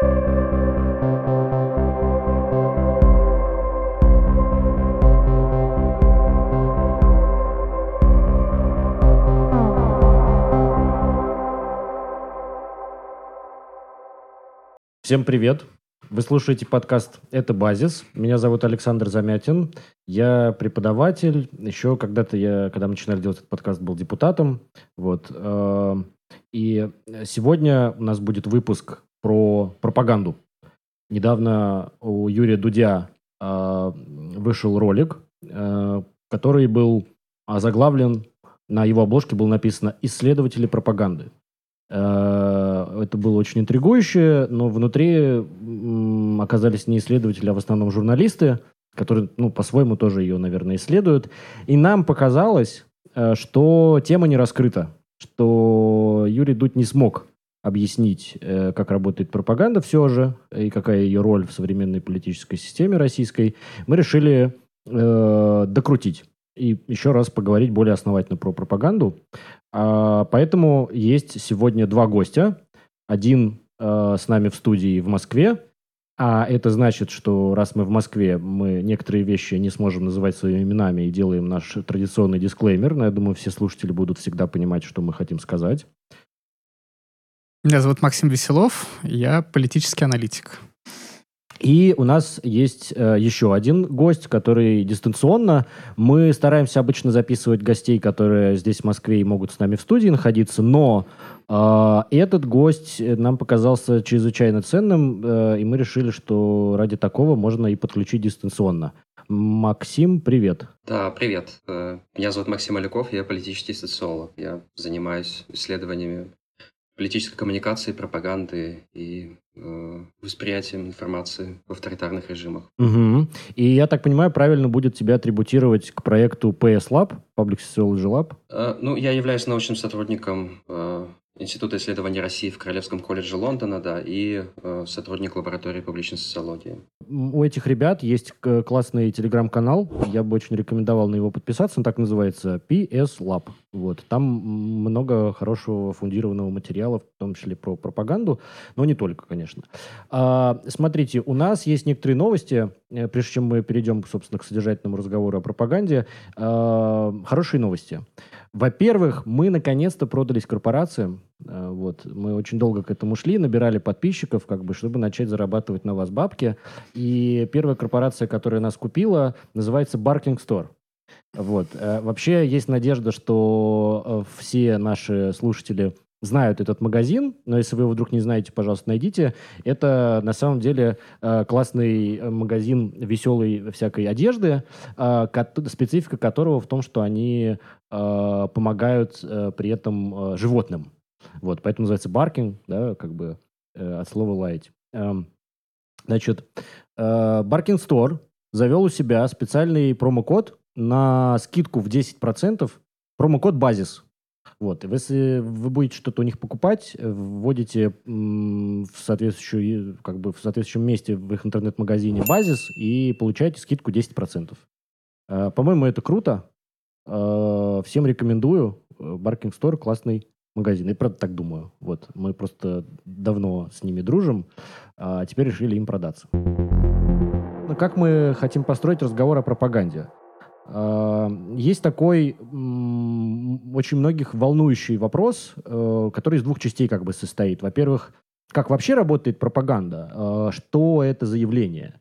Всем привет! Вы слушаете подкаст «Это базис». Меня зовут Александр Замятин. Я преподаватель. Еще когда-то я, когда мы начинали делать этот подкаст, был депутатом. Вот. Э, и сегодня у нас будет выпуск про пропаганду. Недавно у Юрия Дудя э, вышел ролик, э, который был озаглавлен, на его обложке было написано «Исследователи пропаганды». Э, это было очень интригующе, но внутри оказались не исследователи, а в основном журналисты, которые, ну, по-своему тоже ее, наверное, исследуют. И нам показалось, э, что тема не раскрыта, что Юрий Дудь не смог объяснить, э, как работает пропаганда все же, и какая ее роль в современной политической системе российской, мы решили э, докрутить и еще раз поговорить более основательно про пропаганду. А, поэтому есть сегодня два гостя. Один э, с нами в студии в Москве, а это значит, что раз мы в Москве, мы некоторые вещи не сможем называть своими именами и делаем наш традиционный дисклеймер. Но я думаю, все слушатели будут всегда понимать, что мы хотим сказать. Меня зовут Максим Веселов, я политический аналитик. И у нас есть э, еще один гость, который дистанционно. Мы стараемся обычно записывать гостей, которые здесь в Москве и могут с нами в студии находиться, но э, этот гость нам показался чрезвычайно ценным, э, и мы решили, что ради такого можно и подключить дистанционно. Максим, привет. Да, привет. Э, меня зовут Максим Аляков, я политический социолог. Я занимаюсь исследованиями политической коммуникации, пропаганды и э, восприятием информации в авторитарных режимах. Угу. И я так понимаю, правильно будет тебя атрибутировать к проекту PS Lab, Public Sociology Lab? Э, ну, я являюсь научным сотрудником э, Института исследований России в Королевском колледже Лондона, да, и э, сотрудник лаборатории публичной социологии. У этих ребят есть классный телеграм-канал, я бы очень рекомендовал на него подписаться, он так называется PS Lab. Вот. Там много хорошего фундированного материала, в том числе про пропаганду, но не только, конечно. А, смотрите, у нас есть некоторые новости, э, прежде чем мы перейдем, собственно, к содержательному разговору о пропаганде. А, хорошие новости. Во-первых, мы наконец-то продались корпорациям. Э, вот. Мы очень долго к этому шли, набирали подписчиков, как бы, чтобы начать зарабатывать на вас бабки. И первая корпорация, которая нас купила, называется Barking Store. Вот. Э, вообще есть надежда, что э, все наши слушатели знают этот магазин, но если вы его вдруг не знаете, пожалуйста, найдите. Это на самом деле э, классный магазин веселой всякой одежды, э, специфика которого в том, что они э, помогают при этом животным. Вот, поэтому называется баркинг, да, как бы от слова лаять. Эм, значит, Баркинг Store завел у себя специальный промокод на скидку в 10%, промокод «Базис». Вот. Если вы будете что-то у них покупать, э, вводите в, соответствующую, как бы в соответствующем месте в их интернет-магазине базис и получаете скидку 10%. Э, по-моему, это круто. Э, всем рекомендую. Barking Store классный магазин. И правда так думаю. Вот. Мы просто давно с ними дружим, а теперь решили им продаться. Ну, как мы хотим построить разговор о пропаганде? Есть такой очень многих волнующий вопрос, э, который из двух частей как бы состоит. Во-первых, как вообще работает пропаганда? А, что это за явление?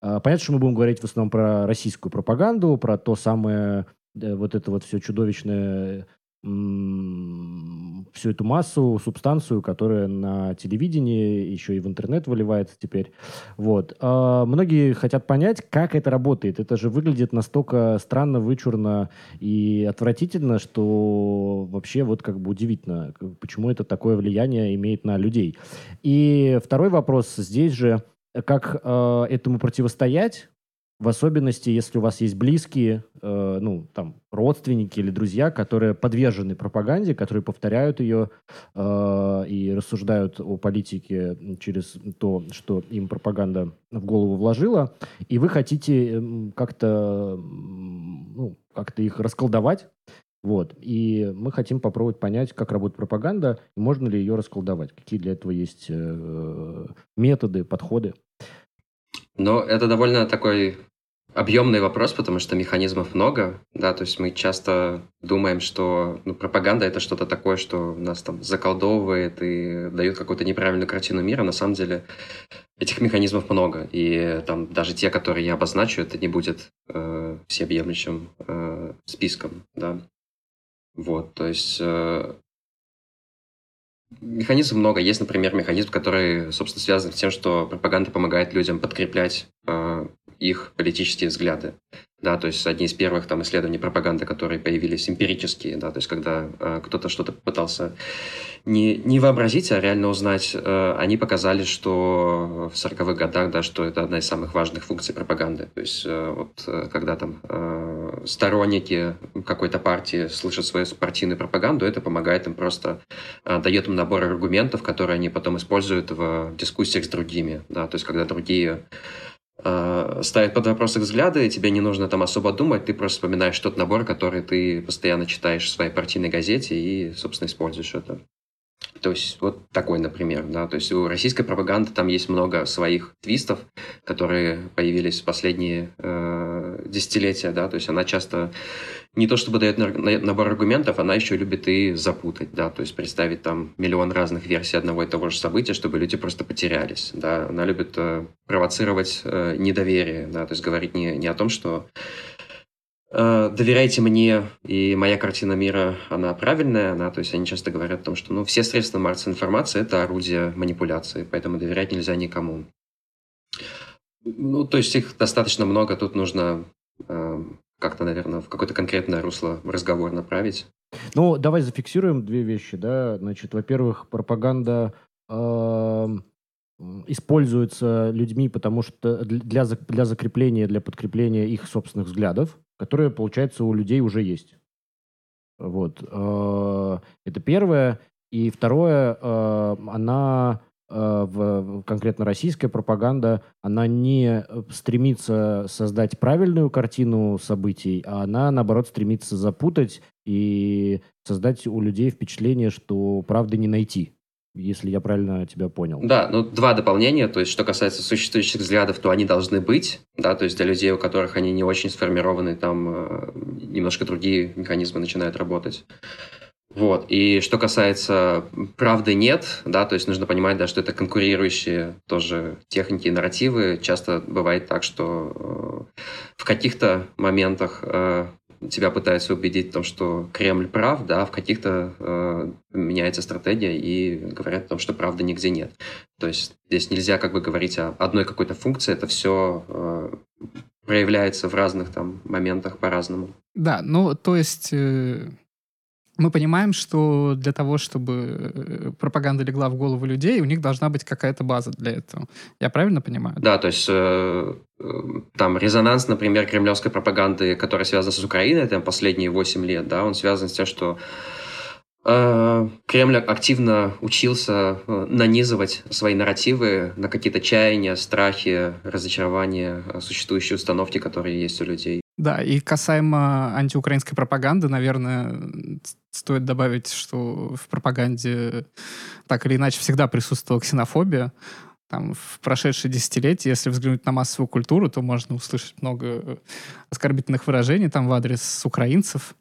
А, понятно, что мы будем говорить в основном про российскую пропаганду, про то самое э, вот это вот все чудовищное всю эту массу, субстанцию, которая на телевидении, еще и в интернет выливается теперь. Вот. А многие хотят понять, как это работает. Это же выглядит настолько странно, вычурно и отвратительно, что вообще вот как бы удивительно, почему это такое влияние имеет на людей. И второй вопрос здесь же, как э, этому противостоять, в особенности, если у вас есть близкие, э, ну, там, родственники или друзья, которые подвержены пропаганде, которые повторяют ее э, и рассуждают о политике через то, что им пропаганда в голову вложила, и вы хотите как-то ну, как-то их расколдовать, Вот. И мы хотим попробовать понять, как работает пропаганда, можно ли ее расколдовать. Какие для этого есть э, методы, подходы. Но это довольно такой объемный вопрос, потому что механизмов много, да, то есть мы часто думаем, что ну, пропаганда это что-то такое, что нас там заколдовывает и дает какую-то неправильную картину мира. На самом деле этих механизмов много, и там даже те, которые я обозначу, это не будет э, всеобъемлющим э, списком, да. Вот, то есть э, Механизмов много. Есть, например, механизм, который, собственно, связан с тем, что пропаганда помогает людям подкреплять э, их политические взгляды. Да, то есть одни из первых там исследований пропаганды, которые появились эмпирические, да, то есть когда э, кто-то что-то пытался не, не вообразить, а реально узнать, э, они показали, что в 40-х годах, да, что это одна из самых важных функций пропаганды. То есть э, вот э, когда там э, сторонники какой-то партии слышат свою партийную пропаганду, это помогает им просто, э, дает им набор аргументов, которые они потом используют в дискуссиях с другими, да, то есть когда другие э, ставят под вопрос их взгляды, и тебе не нужно там особо думать, ты просто вспоминаешь тот набор, который ты постоянно читаешь в своей партийной газете и, собственно, используешь это. То есть вот такой, например, да, то есть у российской пропаганды там есть много своих твистов, которые появились в последние э, десятилетия, да, то есть она часто не то чтобы дает набор аргументов, она еще любит и запутать, да, то есть представить там миллион разных версий одного и того же события, чтобы люди просто потерялись, да, она любит э, провоцировать э, недоверие, да, то есть говорить не, не о том, что доверяйте мне, и моя картина мира, она правильная, она, то есть они часто говорят о том, что ну, все средства массовой информации – это орудие манипуляции, поэтому доверять нельзя никому. Ну, то есть их достаточно много, тут нужно э, как-то, наверное, в какое-то конкретное русло разговор направить. Ну, давай зафиксируем две вещи, да. Значит, во-первых, пропаганда э, используется людьми, потому что для, для закрепления, для подкрепления их собственных взглядов которые, получается, у людей уже есть. Вот. Э, это первое. И второе, э, она э, в, конкретно российская пропаганда, она не стремится создать правильную картину событий, а она, наоборот, стремится запутать и создать у людей впечатление, что правды не найти если я правильно тебя понял. Да, ну два дополнения, то есть что касается существующих взглядов, то они должны быть, да, то есть для людей, у которых они не очень сформированы, там э, немножко другие механизмы начинают работать. Вот. И что касается правды нет, да, то есть нужно понимать, да, что это конкурирующие тоже техники и нарративы. Часто бывает так, что э, в каких-то моментах э, тебя пытаются убедить в том, что Кремль прав, да, в каких-то э, меняется стратегия и говорят о том, что правды нигде нет. То есть здесь нельзя как бы говорить о одной какой-то функции, это все э, проявляется в разных там моментах по-разному. Да, ну то есть э, мы понимаем, что для того, чтобы э, пропаганда легла в голову людей, у них должна быть какая-то база для этого. Я правильно понимаю? Да, то есть э, э там резонанс, например, кремлевской пропаганды, которая связана с Украиной, там последние 8 лет, да, он связан с тем, что э, Кремль активно учился нанизывать свои нарративы на какие-то чаяния, страхи, разочарования, существующие установки, которые есть у людей. Да, и касаемо антиукраинской пропаганды, наверное, стоит добавить, что в пропаганде так или иначе всегда присутствовала ксенофобия. Там, в прошедшие десятилетия, если взглянуть на массовую культуру, то можно услышать много э, оскорбительных выражений там в адрес украинцев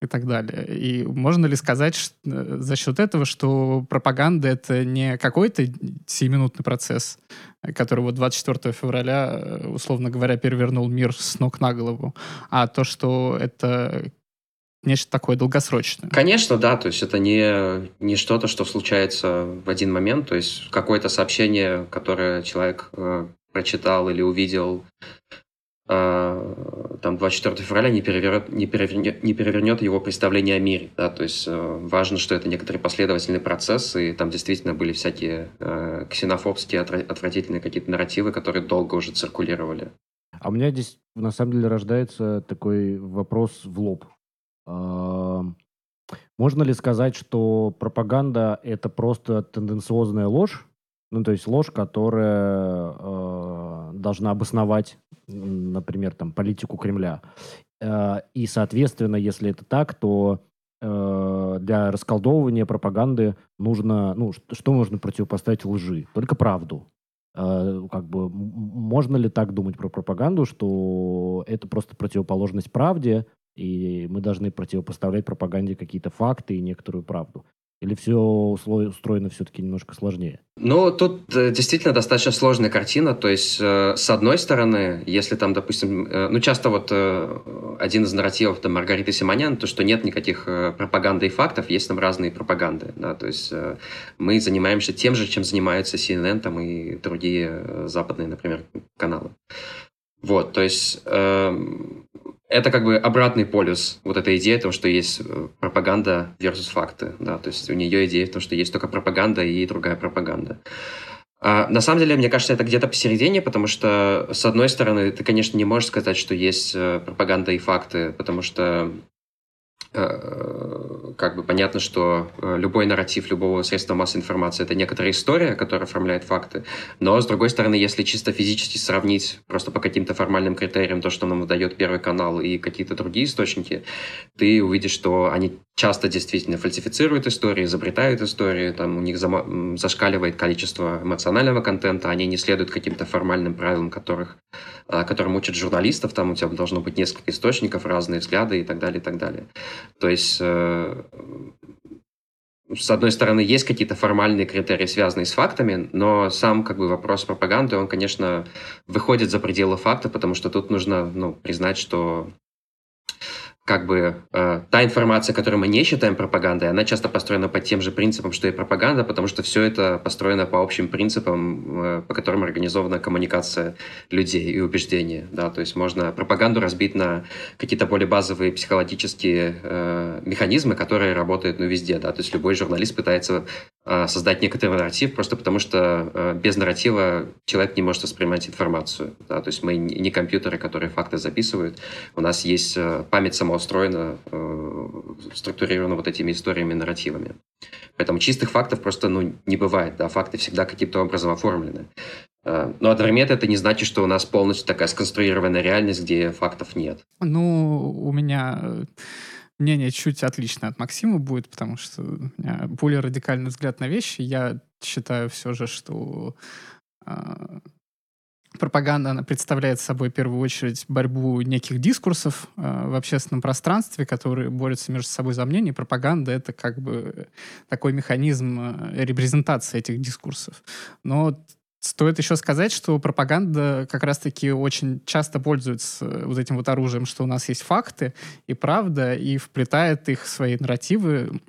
и так далее. И можно ли сказать что, э, за счет этого, что пропаганда — это не какой-то сиюминутный процесс, который вот 24 февраля, э, условно говоря, перевернул мир с ног на голову, а то, что это нечто такое долгосрочное. Конечно, да, то есть это не, не что-то, что случается в один момент, то есть какое-то сообщение, которое человек э, прочитал или увидел э, там 24 февраля не перевернет, не, перевернет, не перевернет его представление о мире. Да? То есть э, важно, что это некоторый последовательный процесс, и там действительно были всякие э, ксенофобские, отвратительные какие-то нарративы, которые долго уже циркулировали. А у меня здесь на самом деле рождается такой вопрос в лоб. Можно ли сказать, что пропаганда — это просто тенденциозная ложь, Ну, то есть ложь, которая э, должна обосновать, например, там, политику Кремля. Э, и, соответственно, если это так, то э, для расколдовывания пропаганды нужно, ну, что, что можно противопоставить лжи? Только правду. Э, как бы можно ли так думать про пропаганду, что это просто противоположность правде, и мы должны противопоставлять пропаганде какие-то факты и некоторую правду? Или все устроено все-таки немножко сложнее? Ну, тут э, действительно достаточно сложная картина. То есть, э, с одной стороны, если там, допустим, э, ну, часто вот один из нарративов там, Маргариты Симонян, то, что нет никаких пропаганды и фактов, есть там разные пропаганды. Да? То есть, мы занимаемся тем же, чем занимаются CNN там, и другие западные, например, каналы. Вот, то есть эм, это как бы обратный полюс вот этой идеи о том, что есть э, пропаганда versus факты. Да? То есть у нее идея в том, что есть только пропаганда и другая пропаганда. А, на самом деле, мне кажется, это где-то посередине, потому что, с одной стороны, ты, конечно, не можешь сказать, что есть э, пропаганда и факты, потому что как бы понятно, что э, любой нарратив любого средства массовой информации – это некоторая история, которая оформляет факты. Но, с другой стороны, если чисто физически сравнить просто по каким-то формальным критериям то, что нам выдает Первый канал и какие-то другие источники, ты увидишь, что они часто действительно фальсифицируют истории, изобретают истории, там у них зашкаливает количество эмоционального контента, они не следуют каким-то формальным правилам, которых, которым учат журналистов, там у тебя должно быть несколько источников, разные взгляды и так далее, и так далее. То есть э, с одной стороны, есть какие-то формальные критерии, связанные с фактами, но сам как бы вопрос пропаганды, он, конечно, выходит за пределы факта, потому что тут нужно ну, признать, что как бы э, та информация, которую мы не считаем пропагандой, она часто построена по тем же принципам, что и пропаганда, потому что все это построено по общим принципам, э, по которым организована коммуникация людей и убеждения. Да? То есть можно пропаганду разбить на какие-то более базовые психологические э, механизмы, которые работают ну, везде. Да? То есть любой журналист пытается создать некоторый нарратив, просто потому что э, без нарратива человек не может воспринимать информацию. Да? То есть мы не компьютеры, которые факты записывают. У нас есть э, память самого устроена, э, структурирована вот этими историями, нарративами. Поэтому чистых фактов просто ну, не бывает. Да? Факты всегда каким-то образом оформлены. Э, но одновременно это не значит, что у нас полностью такая сконструированная реальность, где фактов нет. Ну, у меня э, мнение чуть отличное от Максима будет, потому что у меня более радикальный взгляд на вещи. Я считаю все же, что пропаганда, она представляет собой в первую очередь борьбу неких дискурсов э, в общественном пространстве, которые борются между собой за мнение. пропаганда — это как бы такой механизм э, репрезентации этих дискурсов. Но Стоит еще сказать, что пропаганда как раз-таки очень часто пользуется э, вот этим вот оружием, что у нас есть факты и правда, и вплетает их в свои нарративы,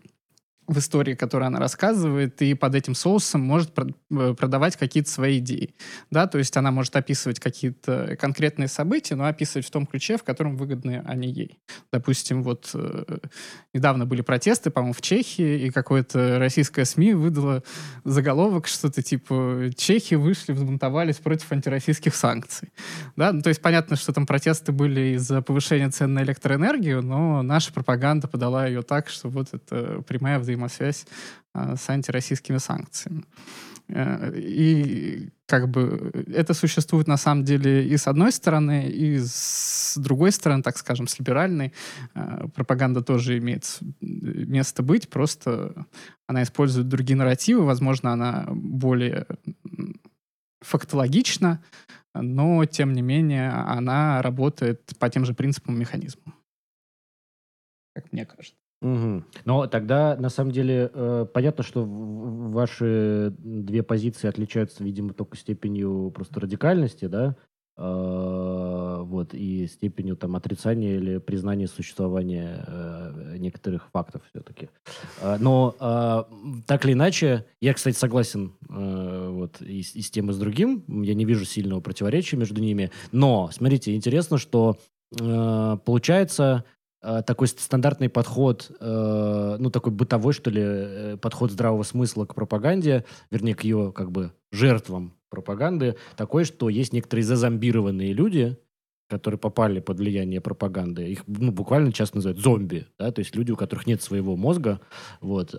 в истории, которую она рассказывает, и под этим соусом может э, продавать какие-то свои идеи. Да, то есть она может описывать какие-то конкретные события, но описывать в том ключе, в котором выгодны они ей. Допустим, вот э, недавно были протесты, по-моему, в Чехии, и какое-то российское СМИ выдало заголовок, что-то типа «Чехи вышли, взбунтовались против антироссийских санкций». Да, ну, то есть понятно, что там протесты были из-за повышения цен на электроэнергию, но наша пропаганда подала ее так, что вот это прямая взаимодействие взаимосвязь а, с антироссийскими санкциями. Э, и как бы это существует на самом деле и с одной стороны, и с другой стороны, так скажем, с либеральной. Э, пропаганда тоже имеет место быть, просто она использует другие нарративы, возможно, она более фактологична, но, тем не менее, она работает по тем же принципам и механизмам. Как мне кажется. Угу. Но тогда, на самом деле, э, понятно, что ваши две позиции отличаются, видимо, только степенью просто радикальности, да, э, вот, и степенью там отрицания или признания существования э, некоторых фактов все-таки. Э, но э, так или иначе, я, кстати, согласен э, вот и, и с тем, и с другим, я не вижу сильного противоречия между ними, но, смотрите, интересно, что э, получается такой стандартный подход, э, ну, такой бытовой, что ли, э, подход здравого смысла к пропаганде, вернее, к ее, как бы, жертвам пропаганды, такой, что есть некоторые зазомбированные люди, которые попали под влияние пропаганды, их ну, буквально часто называют зомби, да, то есть люди, у которых нет своего мозга, вот.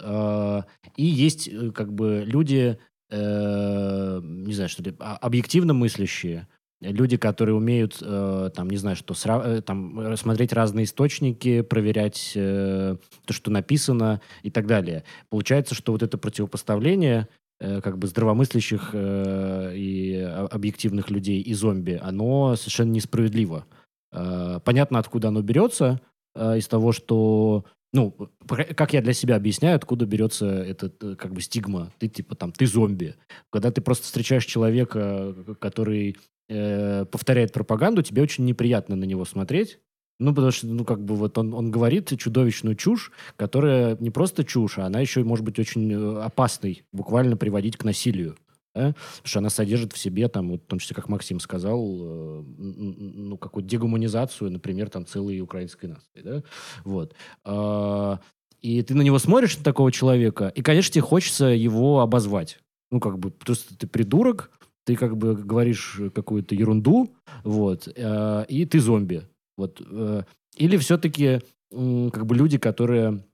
И есть как бы люди, э, не знаю, что ли, а, объективно мыслящие, люди, которые умеют, э, там, не знаю, что, сра- э, там, рассмотреть разные источники, проверять э, то, что написано и так далее. Получается, что вот это противопоставление э, как бы здравомыслящих э, и объективных людей и зомби, оно совершенно несправедливо. Э, понятно, откуда оно берется, э, из того, что ну, как я для себя объясняю, откуда берется этот, э, как бы, стигма. Ты, типа, там, ты зомби. Когда ты просто встречаешь человека, который э, повторяет пропаганду, тебе очень неприятно на него смотреть. Ну, потому что, ну, как бы вот он, он говорит чудовищную чушь, которая не просто чушь, а она еще может быть очень э, опасной, буквально приводить к насилию. Да? Потому что она содержит в себе, там, вот, в том числе, как Максим сказал, э, ну, какую-то дегуманизацию, например, там, целой украинской нации. Да? Вот. Э, и ты на него смотришь, на такого человека, и, конечно, тебе хочется его обозвать. Ну, как бы, потому что ты придурок, ты как бы говоришь какую-то ерунду, вот, э, и ты зомби. Вот. Э, или все-таки э, как бы люди, которые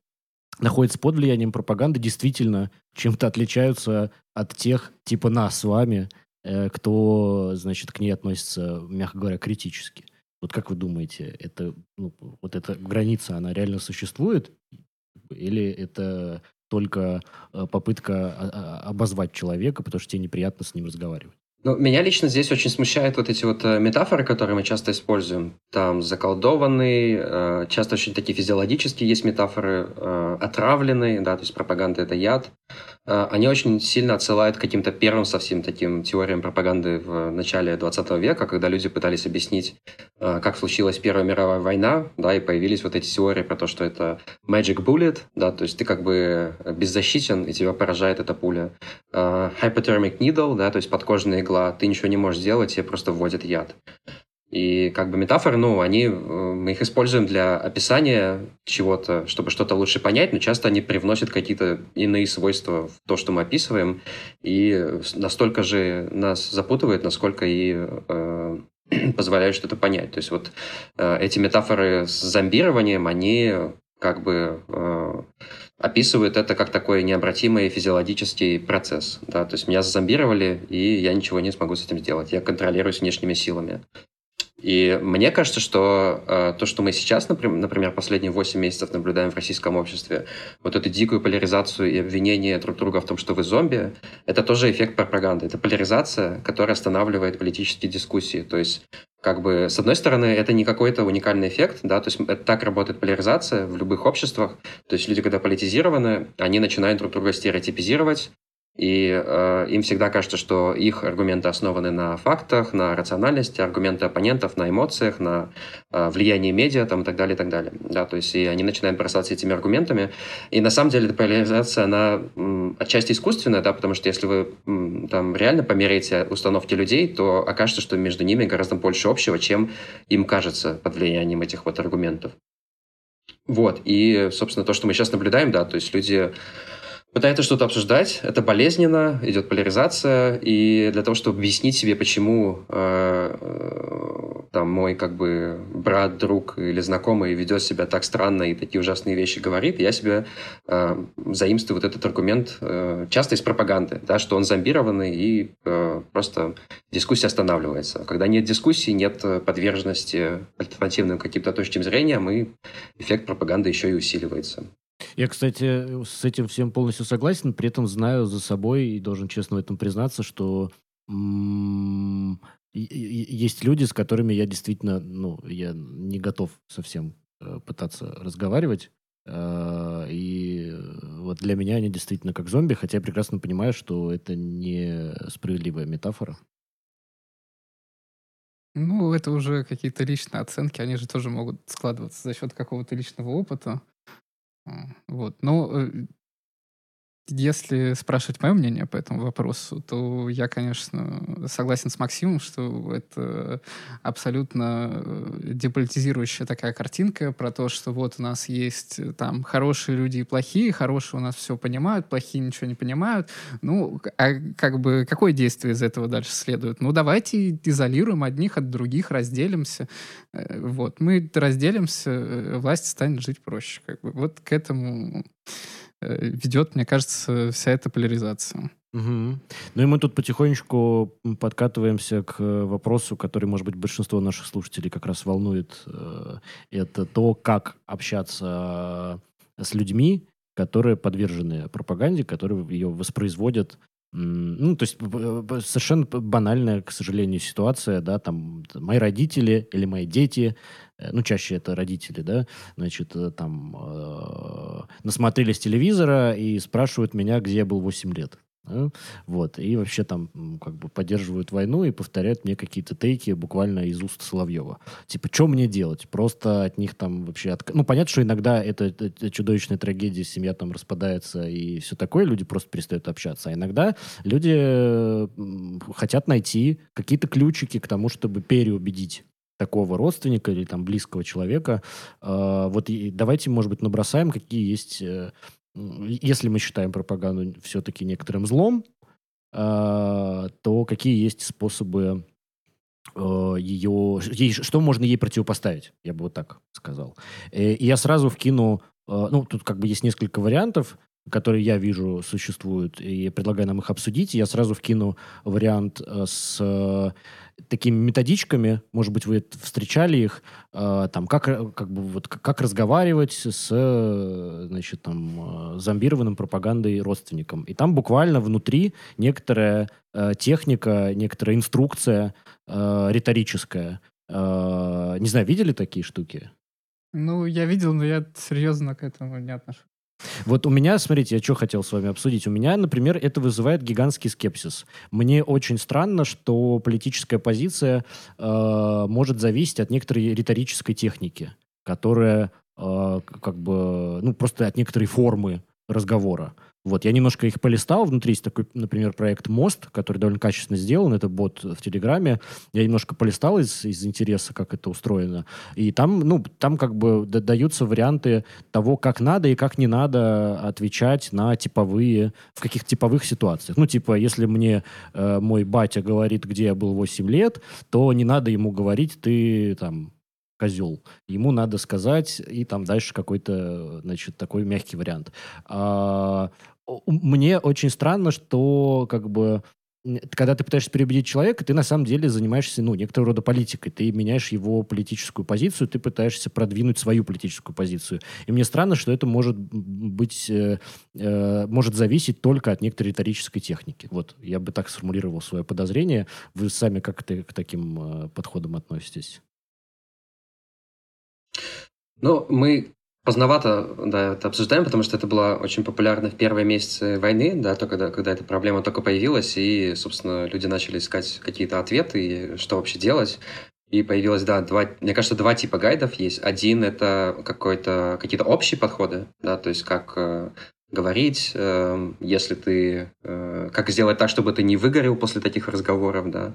находятся под влиянием пропаганды, действительно чем-то отличаются от тех, типа нас с вами, э, кто, значит, к ней относится, мягко говоря, критически. Вот как вы думаете, это, ну, вот эта граница, она реально существует? Или это только э, попытка а, а, обозвать человека, потому что тебе неприятно с ним разговаривать? Ну, меня лично здесь очень смущают вот эти вот э, метафоры, которые мы часто используем. Там заколдованный, э, часто очень такие физиологические есть метафоры, э, отравленный, да, то есть пропаганда – это яд. Они очень сильно отсылают к каким-то первым совсем таким теориям пропаганды в начале 20 века, когда люди пытались объяснить, как случилась Первая мировая война, да, и появились вот эти теории про то, что это magic bullet, да, то есть ты как бы беззащитен, и тебя поражает эта пуля. Hypodermic needle, да, то есть подкожная игла, ты ничего не можешь сделать, тебе просто вводят яд. И как бы метафоры, ну, они, э, мы их используем для описания чего-то, чтобы что-то лучше понять, но часто они привносят какие-то иные свойства в то, что мы описываем, и настолько же нас запутывает, насколько и э, позволяют что-то понять. То есть вот э, эти метафоры с зомбированием, они как бы э, описывают это как такой необратимый физиологический процесс. Да? То есть меня зомбировали, и я ничего не смогу с этим сделать. Я контролируюсь внешними силами. И мне кажется, что э, то, что мы сейчас, например, последние 8 месяцев наблюдаем в российском обществе, вот эту дикую поляризацию и обвинение друг друга в том, что вы зомби, это тоже эффект пропаганды. Это поляризация, которая останавливает политические дискуссии. То есть как бы, с одной стороны, это не какой-то уникальный эффект, да, то есть это так работает поляризация в любых обществах, то есть люди, когда политизированы, они начинают друг друга стереотипизировать, и э, им всегда кажется, что их аргументы основаны на фактах, на рациональности, аргументы оппонентов на эмоциях, на э, влиянии медиа там, и так далее, и так далее. Да, то есть и они начинают бросаться этими аргументами. И на самом деле эта поляризация, она м, отчасти искусственная, да, потому что если вы м, там реально померяете установки людей, то окажется, что между ними гораздо больше общего, чем им кажется под влиянием этих вот аргументов. Вот, и, собственно, то, что мы сейчас наблюдаем, да, то есть люди пытается что-то обсуждать, это болезненно, идет поляризация, и для того, чтобы объяснить себе, почему э, э, там мой как бы брат, друг или знакомый ведет себя так странно и такие ужасные вещи говорит, я себе э, заимствую вот этот аргумент э, часто из пропаганды, да, что он зомбированный и э, просто дискуссия останавливается. Когда нет дискуссии, нет подверженности альтернативным каким-то точкам зрения, мы эффект пропаганды еще и усиливается. Я, кстати, с этим всем полностью согласен, при этом знаю за собой и должен честно в этом признаться, что есть люди, с которыми я действительно, ну, я не готов совсем э, пытаться разговаривать. Э, и вот для меня они действительно как зомби, хотя я прекрасно понимаю, что это не справедливая метафора. Ну, это уже какие-то личные оценки, они же тоже могут складываться за счет какого-то личного опыта. Вот. Но э, если спрашивать мое мнение по этому вопросу, то я, конечно, согласен с Максимом, что это абсолютно э, деполитизирующая такая картинка про то, что вот у нас есть э, там хорошие люди и плохие, хорошие у нас все понимают, плохие ничего не понимают. Ну, а как бы какое действие из этого дальше следует? Ну, давайте изолируем одних от других, разделимся. Э, вот, мы разделимся, власть станет жить проще. Как бы. Вот к этому ведет, мне кажется, вся эта поляризация. Угу. Ну и мы тут потихонечку подкатываемся к вопросу, который, может быть, большинство наших слушателей как раз волнует. Э, это то, как общаться с людьми, которые подвержены пропаганде, которые ее воспроизводят ну, то есть совершенно банальная, к сожалению, ситуация, да, там мои родители или мои дети, э, ну, чаще это родители, да, значит, э, там э, насмотрелись телевизора и спрашивают меня, где я был 8 лет. Да? Вот. И вообще там как бы поддерживают войну и повторяют мне какие-то тейки буквально из уст Соловьева. Типа, что мне делать? Просто от них там вообще... От... Ну, понятно, что иногда это, это чудовищная трагедия, семья там распадается и все такое, люди просто перестают общаться. А иногда люди хотят найти какие-то ключики к тому, чтобы переубедить такого родственника или там близкого человека. Э, вот и давайте, может быть, набросаем, какие есть э, если мы считаем пропаганду все-таки некоторым злом, э, то какие есть способы э, ее, ей, что можно ей противопоставить, я бы вот так сказал. Э, и я сразу вкину, ну, тут как бы есть несколько вариантов, которые я вижу существуют, и предлагаю нам их обсудить. Я сразу вкину вариант с такими методичками, может быть, вы встречали их, э, там, как, как, бы, вот, как разговаривать с, значит, там, зомбированным пропагандой родственником. И там буквально внутри некоторая э, техника, некоторая инструкция э, риторическая. Э, не знаю, видели такие штуки? Ну, я видел, но я серьезно к этому не отношусь. Вот у меня, смотрите, я что хотел с вами обсудить. У меня, например, это вызывает гигантский скепсис. Мне очень странно, что политическая позиция э, может зависеть от некоторой риторической техники, которая э, как бы, ну, просто от некоторой формы разговора. Вот, я немножко их полистал. Внутри есть такой, например, проект «Мост», который довольно качественно сделан. Это бот в Телеграме. Я немножко полистал из, из интереса, как это устроено. И там, ну, там как бы даются варианты того, как надо и как не надо отвечать на типовые, в каких типовых ситуациях. Ну, типа, если мне э, мой батя говорит, где я был 8 лет, то не надо ему говорить, ты там козел. Ему надо сказать, и там дальше какой-то, значит, такой мягкий вариант. А, мне очень странно, что как бы когда ты пытаешься переубедить человека, ты на самом деле занимаешься, ну, некоторого рода политикой. Ты меняешь его политическую позицию, ты пытаешься продвинуть свою политическую позицию. И мне странно, что это может быть, э, э, может зависеть только от некоторой риторической техники. Вот, я бы так сформулировал свое подозрение. Вы сами как -то к таким э, подходам относитесь? Ну, мы поздновато да, это обсуждаем, потому что это было очень популярно в первые месяцы войны, да, то, когда, когда эта проблема только появилась, и, собственно, люди начали искать какие-то ответы, и что вообще делать. И появилось, да, два, мне кажется, два типа гайдов есть. Один — это какой-то, какие-то общие подходы, да, то есть как э, говорить, э, если ты, э, как сделать так, чтобы ты не выгорел после таких разговоров, да.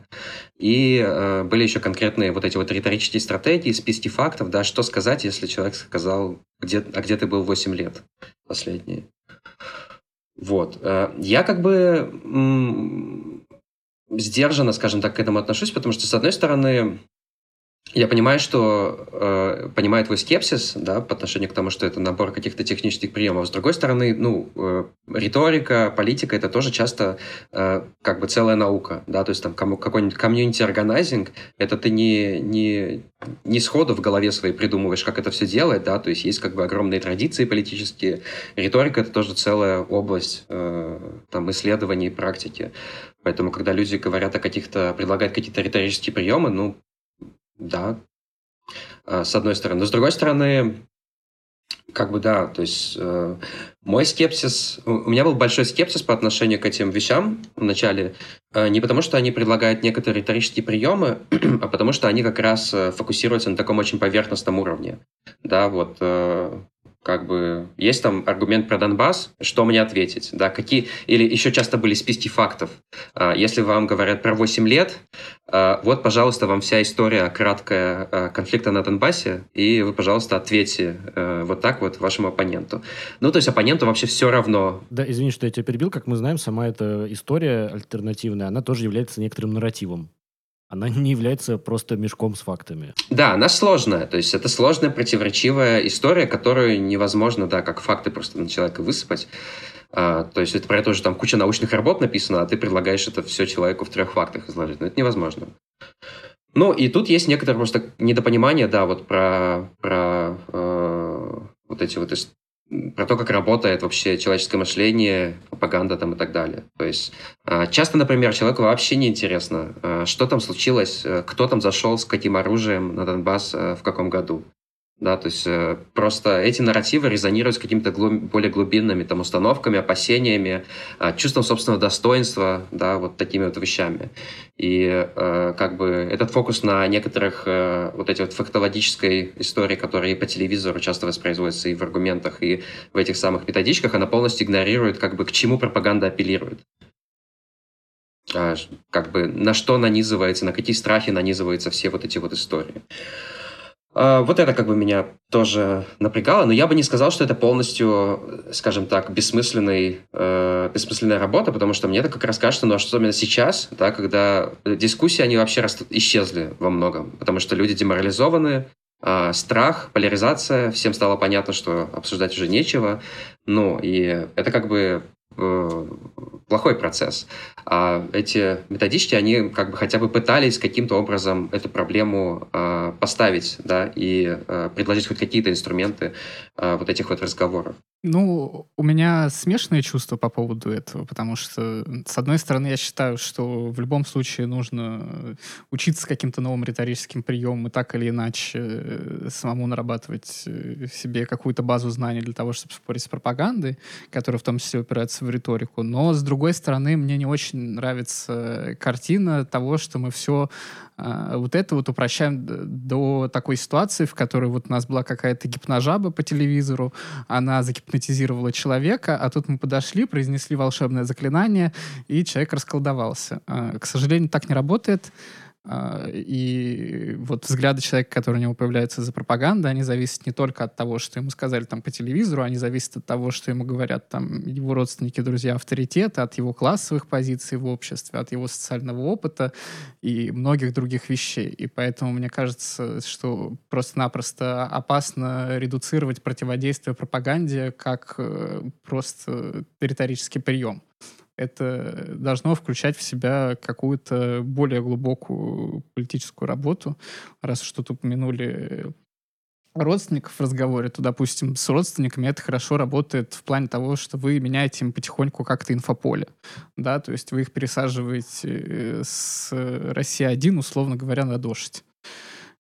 И э, были еще конкретные вот эти вот риторические стратегии, списки фактов, да, что сказать, если человек сказал, где, а где ты был 8 лет последние. Вот. Э, я как бы сдержанно, скажем так, к этому отношусь, потому что, с одной стороны, я понимаю, что э, понимаю твой скепсис, да, по отношению к тому, что это набор каких-то технических приемов. С другой стороны, ну, э, риторика, политика это тоже часто э, как бы целая наука, да, то есть там кому, какой-нибудь комьюнити органайзинг, это ты не, не, не сходу в голове своей придумываешь, как это все делать, да, то есть есть как бы огромные традиции политические. Риторика это тоже целая область э, там исследований и практики. Поэтому, когда люди говорят о каких-то, предлагают какие-то риторические приемы, ну, да, а, с одной стороны. Но с другой стороны, как бы да, то есть э, мой скепсис, у меня был большой скепсис по отношению к этим вещам вначале, э, не потому что они предлагают некоторые риторические приемы, а потому что они как раз э, фокусируются на таком очень поверхностном уровне. Да, вот как бы есть там аргумент про Донбасс, что мне ответить, да, какие, или еще часто были списки фактов. А, если вам говорят про 8 лет, а, вот, пожалуйста, вам вся история краткая а, конфликта на Донбассе, и вы, пожалуйста, ответьте вот так вот вашему оппоненту. Ну, то есть оппоненту вообще все равно. Да, извини, что я тебя перебил, как мы знаем, сама эта история альтернативная, она тоже является некоторым нарративом. Она не является просто мешком с фактами. Да, она сложная. То есть это сложная, противоречивая история, которую невозможно, да, как факты просто на человека высыпать. А, то есть это про то, что там куча научных работ написано, а ты предлагаешь это все человеку в трех фактах изложить. Но это невозможно. Ну, и тут есть некоторое просто недопонимание, да, вот про, про э, вот эти вот про то, как работает вообще человеческое мышление, пропаганда там и так далее. То есть э, часто, например, человеку вообще не интересно, э, что там случилось, э, кто там зашел с каким оружием на Донбасс в каком году. Да, то есть э, просто эти нарративы резонируют с какими-то глуб, более глубинными там установками, опасениями, э, чувством собственного достоинства, да, вот такими вот вещами. И э, как бы этот фокус на некоторых э, вот эти вот фактологической истории, которые по телевизору часто воспроизводятся и в аргументах, и в этих самых методичках, она полностью игнорирует, как бы к чему пропаганда апеллирует. А, как бы на что нанизывается, на какие страхи нанизываются все вот эти вот истории. А, вот это как бы меня тоже напрягало, но я бы не сказал, что это полностью, скажем так, бессмысленный, э, бессмысленная работа, потому что мне это как раз кажется, но что именно сейчас, да, когда дискуссии, они вообще растут, исчезли во многом, потому что люди деморализованы, э, страх, поляризация, всем стало понятно, что обсуждать уже нечего, ну, и это как бы плохой процесс. А эти методички, они как бы хотя бы пытались каким-то образом эту проблему э, поставить, да, и э, предложить хоть какие-то инструменты э, вот этих вот разговоров. Ну, у меня смешанные чувства по поводу этого, потому что, с одной стороны, я считаю, что в любом случае нужно учиться каким-то новым риторическим приемам и так или иначе э, самому нарабатывать э, себе какую-то базу знаний для того, чтобы спорить с пропагандой, которая в том числе упирается в риторику. Но, с другой стороны, мне не очень нравится картина того, что мы все а, вот это вот упрощаем до такой ситуации, в которой вот у нас была какая-то гипножаба по телевизору, она загипнотизировала человека, а тут мы подошли, произнесли волшебное заклинание, и человек расколдовался. А, к сожалению, так не работает. А, и вот взгляды человека, которые у него появляются за пропагандой, они зависят не только от того, что ему сказали там по телевизору, они зависят от того, что ему говорят там его родственники, друзья, авторитеты, от его классовых позиций в обществе, от его социального опыта и многих других вещей. И поэтому мне кажется, что просто-напросто опасно редуцировать противодействие пропаганде как э, просто риторический прием это должно включать в себя какую-то более глубокую политическую работу. Раз что тут упомянули родственников в разговоре, то, допустим, с родственниками это хорошо работает в плане того, что вы меняете им потихоньку как-то инфополе, да, то есть вы их пересаживаете э, с России-1, условно говоря, на дождь.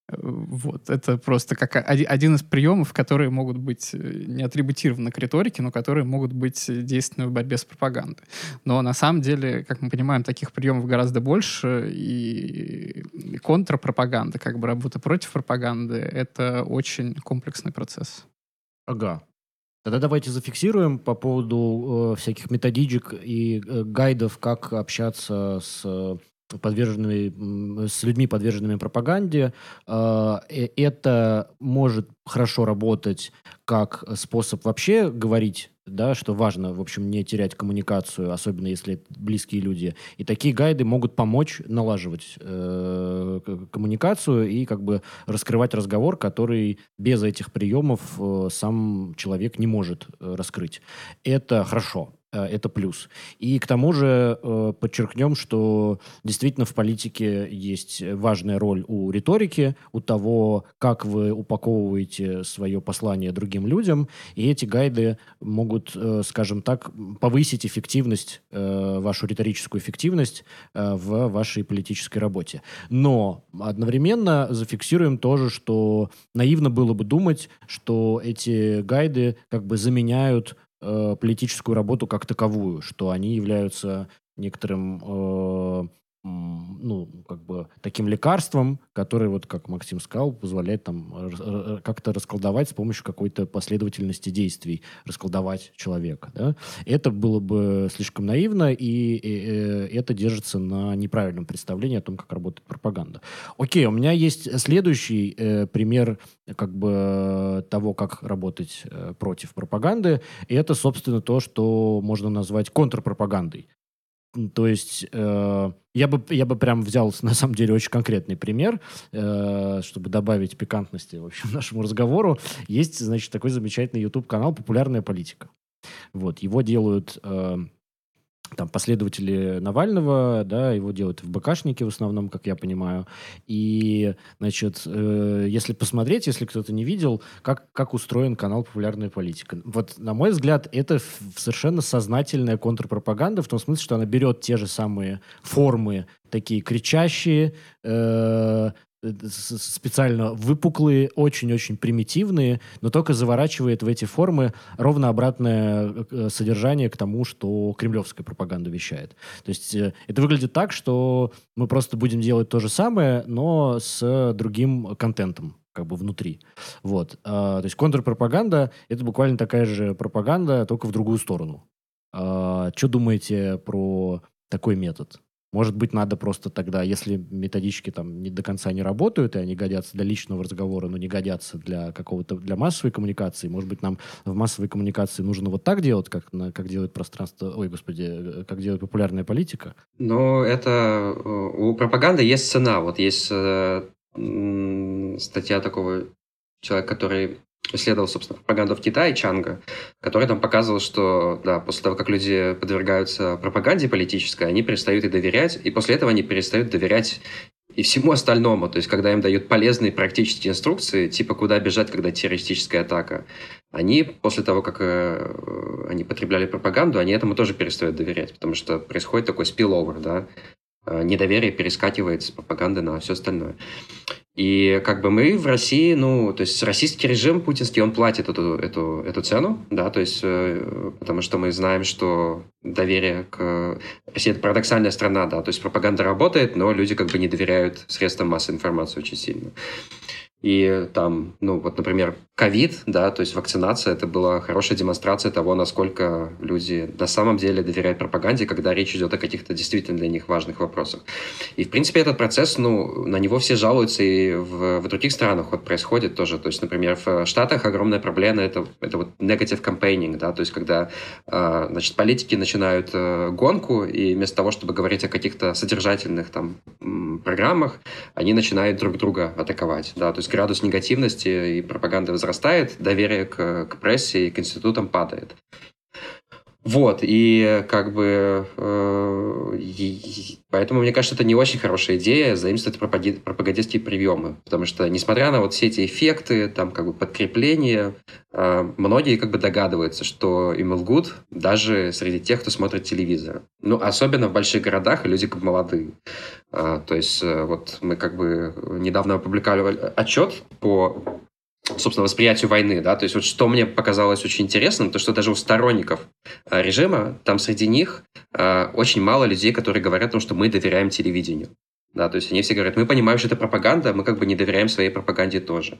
Вот, это просто как один из приемов, которые могут быть э, не атрибутированы к риторике, но которые могут быть действенны в борьбе с пропагандой. Но на самом деле, как мы понимаем, таких приемов гораздо больше, и контрпропаганда, как бы работа против пропаганды, это очень комплексный процесс. Ага. Тогда давайте зафиксируем по поводу э, всяких методичек и э, гайдов, как общаться с подверженными, с людьми, подверженными пропаганде. А, э, это может хорошо работать как способ вообще говорить, да, что важно, в общем, не терять коммуникацию, особенно если это близкие люди. И такие гайды могут помочь налаживать э, коммуникацию и как бы раскрывать разговор, который без этих приемов э, сам человек не может раскрыть. Это хорошо. Э, это плюс. И к тому же э, подчеркнем, что действительно в политике есть важная роль у риторики, у того, как вы упаковываете свое послание другим людям, и эти гайды могут, э, скажем так, повысить эффективность, вашу риторическую эффективность в вашей политической работе. Но одновременно зафиксируем тоже, что наивно было бы думать, что эти гайды как бы заменяют э, политическую работу как таковую, что они являются некоторым э, ну, как бы таким лекарством, которое, вот как Максим сказал, позволяет там как-то расколдовать с помощью какой-то последовательности действий, расколдовать человека. Да? Это было бы слишком наивно, и, и э, это держится на неправильном представлении о том, как работает пропаганда. Окей, у меня есть следующий э, пример как бы того, как работать э, против пропаганды, и это, собственно, то, что можно назвать контрпропагандой. То есть э, я, бы, я бы прям взял, на самом деле, очень конкретный пример, э, чтобы добавить пикантности в общем, нашему разговору. Есть, значит, такой замечательный YouTube-канал «Популярная политика». Вот, его делают... Э, там последователи Навального, да, его делают в БКшнике в основном, как я понимаю. И, значит, э, если посмотреть, если кто-то не видел, как, как устроен канал «Популярная политика». Вот, на мой взгляд, это совершенно сознательная контрпропаганда, в том смысле, что она берет те же самые формы, такие кричащие, э, специально выпуклые, очень-очень примитивные, но только заворачивает в эти формы ровно обратное э, содержание к тому, что кремлевская пропаганда вещает. То есть э, это выглядит так, что мы просто будем делать то же самое, но с другим контентом как бы внутри. Вот. А, то есть контрпропаганда — это буквально такая же пропаганда, только в другую сторону. А, что думаете про такой метод? Может быть, надо просто тогда, если методички там не до конца не работают, и они годятся для личного разговора, но не годятся для какого-то, для массовой коммуникации, может быть, нам в массовой коммуникации нужно вот так делать, как, на, как делает пространство, ой, господи, э, как делает популярная политика? Ну, это э, у пропаганды есть цена. Вот есть э, статья такого человека, который исследовал, собственно, пропаганду в Китае, Чанга, который там показывал, что, да, после того, как люди подвергаются пропаганде политической, они перестают и доверять, и после этого они перестают доверять и всему остальному. То есть, когда им дают полезные практические инструкции, типа, куда бежать, когда террористическая атака, они после того, как э, они потребляли пропаганду, они этому тоже перестают доверять, потому что происходит такой spillover, да, э, недоверие перескакивает с пропаганды на все остальное. И как бы мы в России, ну, то есть российский режим путинский, он платит эту, эту, эту цену, да, то есть э, потому что мы знаем, что доверие к... Россия — это парадоксальная страна, да, то есть пропаганда работает, но люди как бы не доверяют средствам массовой информации очень сильно. И там, ну вот, например, ковид, да, то есть вакцинация, это была хорошая демонстрация того, насколько люди на самом деле доверяют пропаганде, когда речь идет о каких-то действительно для них важных вопросах. И, в принципе, этот процесс, ну, на него все жалуются и в, в других странах вот происходит тоже. То есть, например, в Штатах огромная проблема это, это вот negative campaigning, да, то есть когда, э, значит, политики начинают э, гонку, и вместо того, чтобы говорить о каких-то содержательных там программах, они начинают друг друга атаковать, да, то есть градус негативности и пропаганды возрастает, доверие к, к прессе и к институтам падает. Вот, и как бы э, и, поэтому, мне кажется, это не очень хорошая идея заимствовать пропагандистские приемы, потому что, несмотря на вот все эти эффекты, там как бы подкрепления, э, многие как бы догадываются, что им лгут даже среди тех, кто смотрит телевизор. Ну, особенно в больших городах, люди как бы молодые. Э, то есть э, вот мы как бы недавно опубликовали отчет по собственно, восприятию войны, да, то есть вот что мне показалось очень интересным, то что даже у сторонников э, режима, там среди них э, очень мало людей, которые говорят о том, что мы доверяем телевидению, да, то есть они все говорят, мы понимаем, что это пропаганда, мы как бы не доверяем своей пропаганде тоже,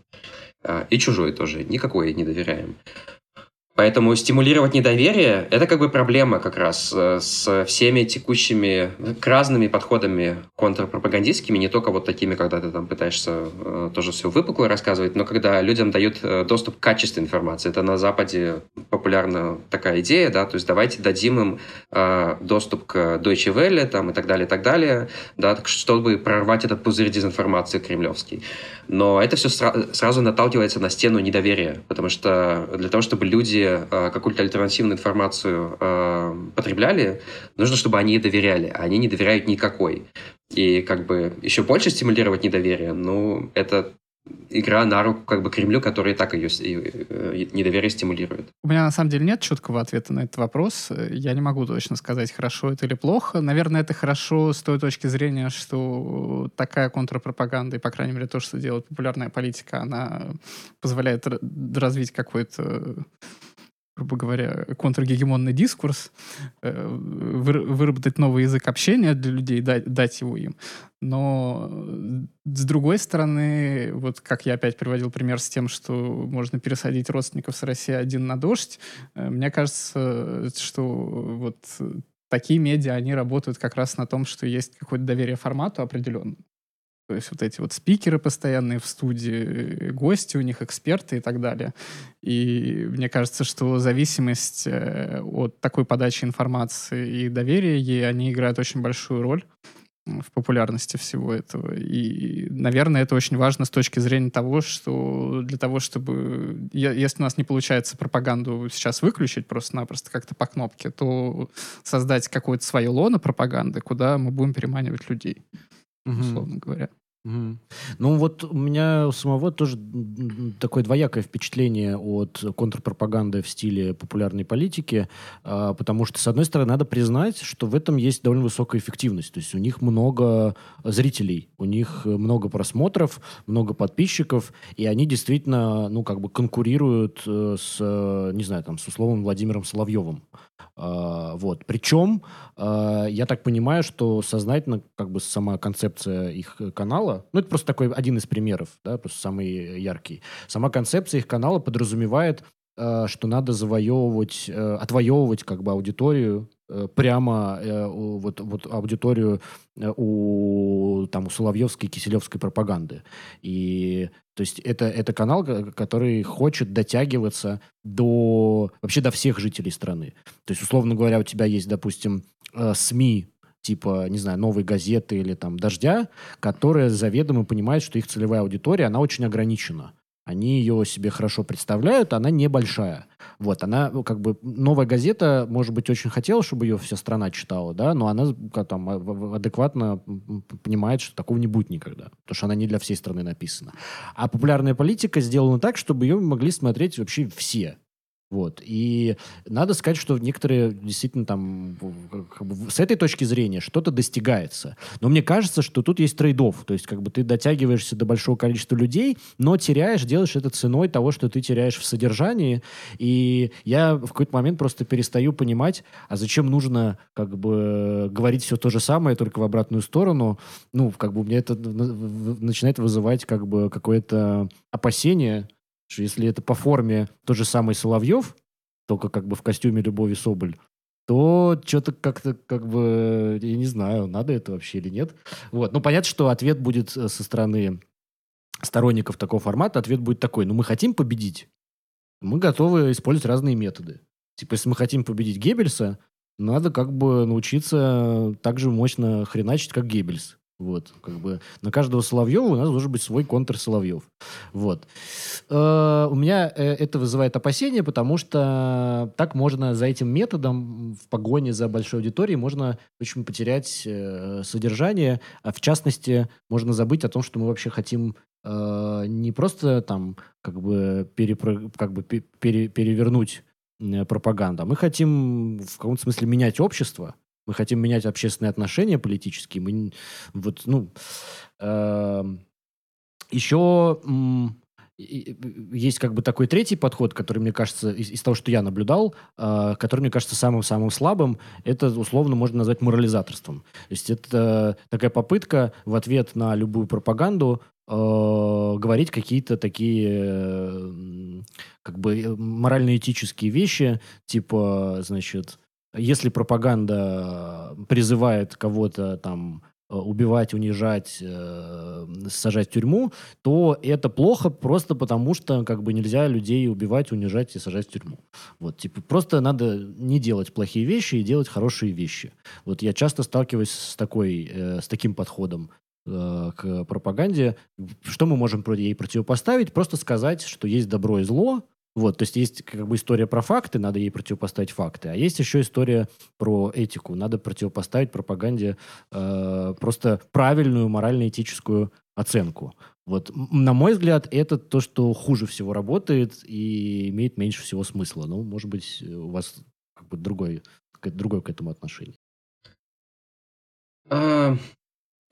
э, и чужой тоже, никакой не доверяем. Поэтому стимулировать недоверие – это как бы проблема как раз э, с всеми текущими, к разными подходами контрпропагандистскими, не только вот такими, когда ты там пытаешься э, тоже все выпукло рассказывать, но когда людям дают э, доступ к качественной информации. Это на Западе популярна такая идея, да, то есть давайте дадим им доступ к Deutsche Welle там, и так далее, и так далее, да, чтобы прорвать этот пузырь дезинформации кремлевский. Но это все сра- сразу наталкивается на стену недоверия, потому что для того, чтобы люди э, какую-то альтернативную информацию э, потребляли, нужно, чтобы они ей доверяли, а они не доверяют никакой. И как бы еще больше стимулировать недоверие, ну, это игра на руку как бы Кремлю, который так ее э, недоверие стимулирует. У меня на самом деле нет четкого ответа на этот вопрос. Я не могу точно сказать, хорошо это или плохо. Наверное, это хорошо с той точки зрения, что такая контрпропаганда, и, по крайней мере, то, что делает популярная политика, она позволяет развить какой-то грубо говоря, контргегемонный дискурс, э, выработать новый язык общения для людей, дать, дать его им. Но с другой стороны, вот как я опять приводил пример с тем, что можно пересадить родственников с России один на дождь, э, мне кажется, что вот такие медиа, они работают как раз на том, что есть какое-то доверие формату определенному. То есть вот эти вот спикеры постоянные в студии, гости у них, эксперты и так далее. И мне кажется, что зависимость э, от такой подачи информации и доверия ей, они играют очень большую роль в популярности всего этого. И, наверное, это очень важно с точки зрения того, что для того, чтобы... Если у нас не получается пропаганду сейчас выключить просто-напросто как-то по кнопке, то создать какое-то свое лоно пропаганды, куда мы будем переманивать людей, угу. условно говоря. Ну вот у меня самого тоже такое двоякое впечатление от контрпропаганды в стиле популярной политики, а, потому что, с одной стороны, надо признать, что в этом есть довольно высокая эффективность. То есть у них много зрителей, у них много просмотров, много подписчиков, и они действительно, ну, как бы конкурируют э, с, не знаю, там, с условным Владимиром Соловьевым. А, вот. Причем, а, я так понимаю, что сознательно как бы сама концепция их канала, ну, это просто такой один из примеров, да, просто самый яркий. Сама концепция их канала подразумевает, а, что надо завоевывать, э, отвоевывать как бы аудиторию Э, прямо э, вот, вот аудиторию э, у, там, у Соловьевской Киселевской пропаганды. И то есть это, это канал, который хочет дотягиваться до вообще до всех жителей страны. То есть, условно говоря, у тебя есть, допустим, СМИ, типа, не знаю, новой газеты или там «Дождя», которые заведомо понимают, что их целевая аудитория, она очень ограничена. Они ее себе хорошо представляют, она небольшая. Вот, она, ну, как бы, новая газета, может быть, очень хотела, чтобы ее вся страна читала, да, но она там а, адекватно понимает, что такого не будет никогда, потому что она не для всей страны написана. А популярная политика сделана так, чтобы ее могли смотреть вообще все. Вот. И надо сказать, что некоторые действительно там как бы, с этой точки зрения что-то достигается. Но мне кажется, что тут есть трейдов. То есть как бы ты дотягиваешься до большого количества людей, но теряешь, делаешь это ценой того, что ты теряешь в содержании. И я в какой-то момент просто перестаю понимать, а зачем нужно как бы говорить все то же самое, только в обратную сторону. Ну, как бы меня это начинает вызывать как бы какое-то опасение, что если это по форме тот же самый Соловьев, только как бы в костюме Любови Соболь, то что-то как-то, как бы, я не знаю, надо это вообще или нет. Вот. Ну, понятно, что ответ будет э, со стороны сторонников такого формата, ответ будет такой, ну, мы хотим победить, мы готовы использовать разные методы. Типа, если мы хотим победить Геббельса, надо как бы научиться так же мощно хреначить, как Геббельс. Вот, как бы на каждого Соловьева у нас должен быть свой контр Соловьев. Вот. Э, у меня э, это вызывает опасения, потому что так можно за этим методом в погоне за большой аудиторией можно очень потерять э, содержание, а в частности можно забыть о том, что мы вообще хотим не просто там как бы, перепро, как бы пере, перевернуть пропаганду, а мы хотим в каком-то смысле менять общество, мы хотим менять общественные отношения политические. Мы, вот, ну, э, еще э, есть как бы такой третий подход, который, мне кажется, из, из того, что я наблюдал, э, который, мне кажется, самым-самым слабым, это условно можно назвать морализаторством. То есть это такая попытка в ответ на любую пропаганду э, говорить какие-то такие э, как бы морально-этические вещи, типа, значит, если пропаганда призывает кого-то там э, убивать, унижать, э, сажать в тюрьму, то это плохо просто потому, что как бы нельзя людей убивать, унижать и сажать в тюрьму. Вот, типа, просто надо не делать плохие вещи и делать хорошие вещи. Вот я часто сталкиваюсь с такой, э, с таким подходом э, к пропаганде. Что мы можем ей противопоставить? Просто сказать, что есть добро и зло, вот, то есть есть как бы история про факты, надо ей противопоставить факты, а есть еще история про этику, надо противопоставить пропаганде э, просто правильную морально-этическую оценку. Вот, на мой взгляд, это то, что хуже всего работает и имеет меньше всего смысла. Ну, может быть, у вас как бы другой, другое к этому отношение.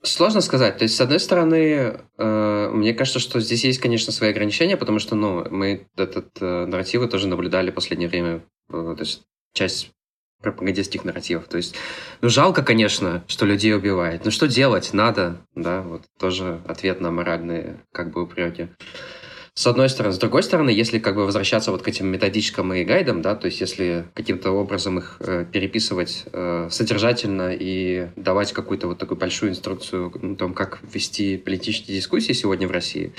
Сложно сказать. То есть, с одной стороны, э, мне кажется, что здесь есть, конечно, свои ограничения, потому что, ну, мы этот э, нарративы тоже наблюдали в последнее время, э, то есть часть пропагандистских нарративов. То есть, ну, жалко, конечно, что людей убивает. Но что делать? Надо, да, вот тоже ответ на моральные, как бы, упреки. С одной стороны. С другой стороны, если как бы возвращаться вот к этим методичкам и гайдам, да, то есть если каким-то образом их э, переписывать э, содержательно и давать какую-то вот такую большую инструкцию о том, как вести политические дискуссии сегодня в России,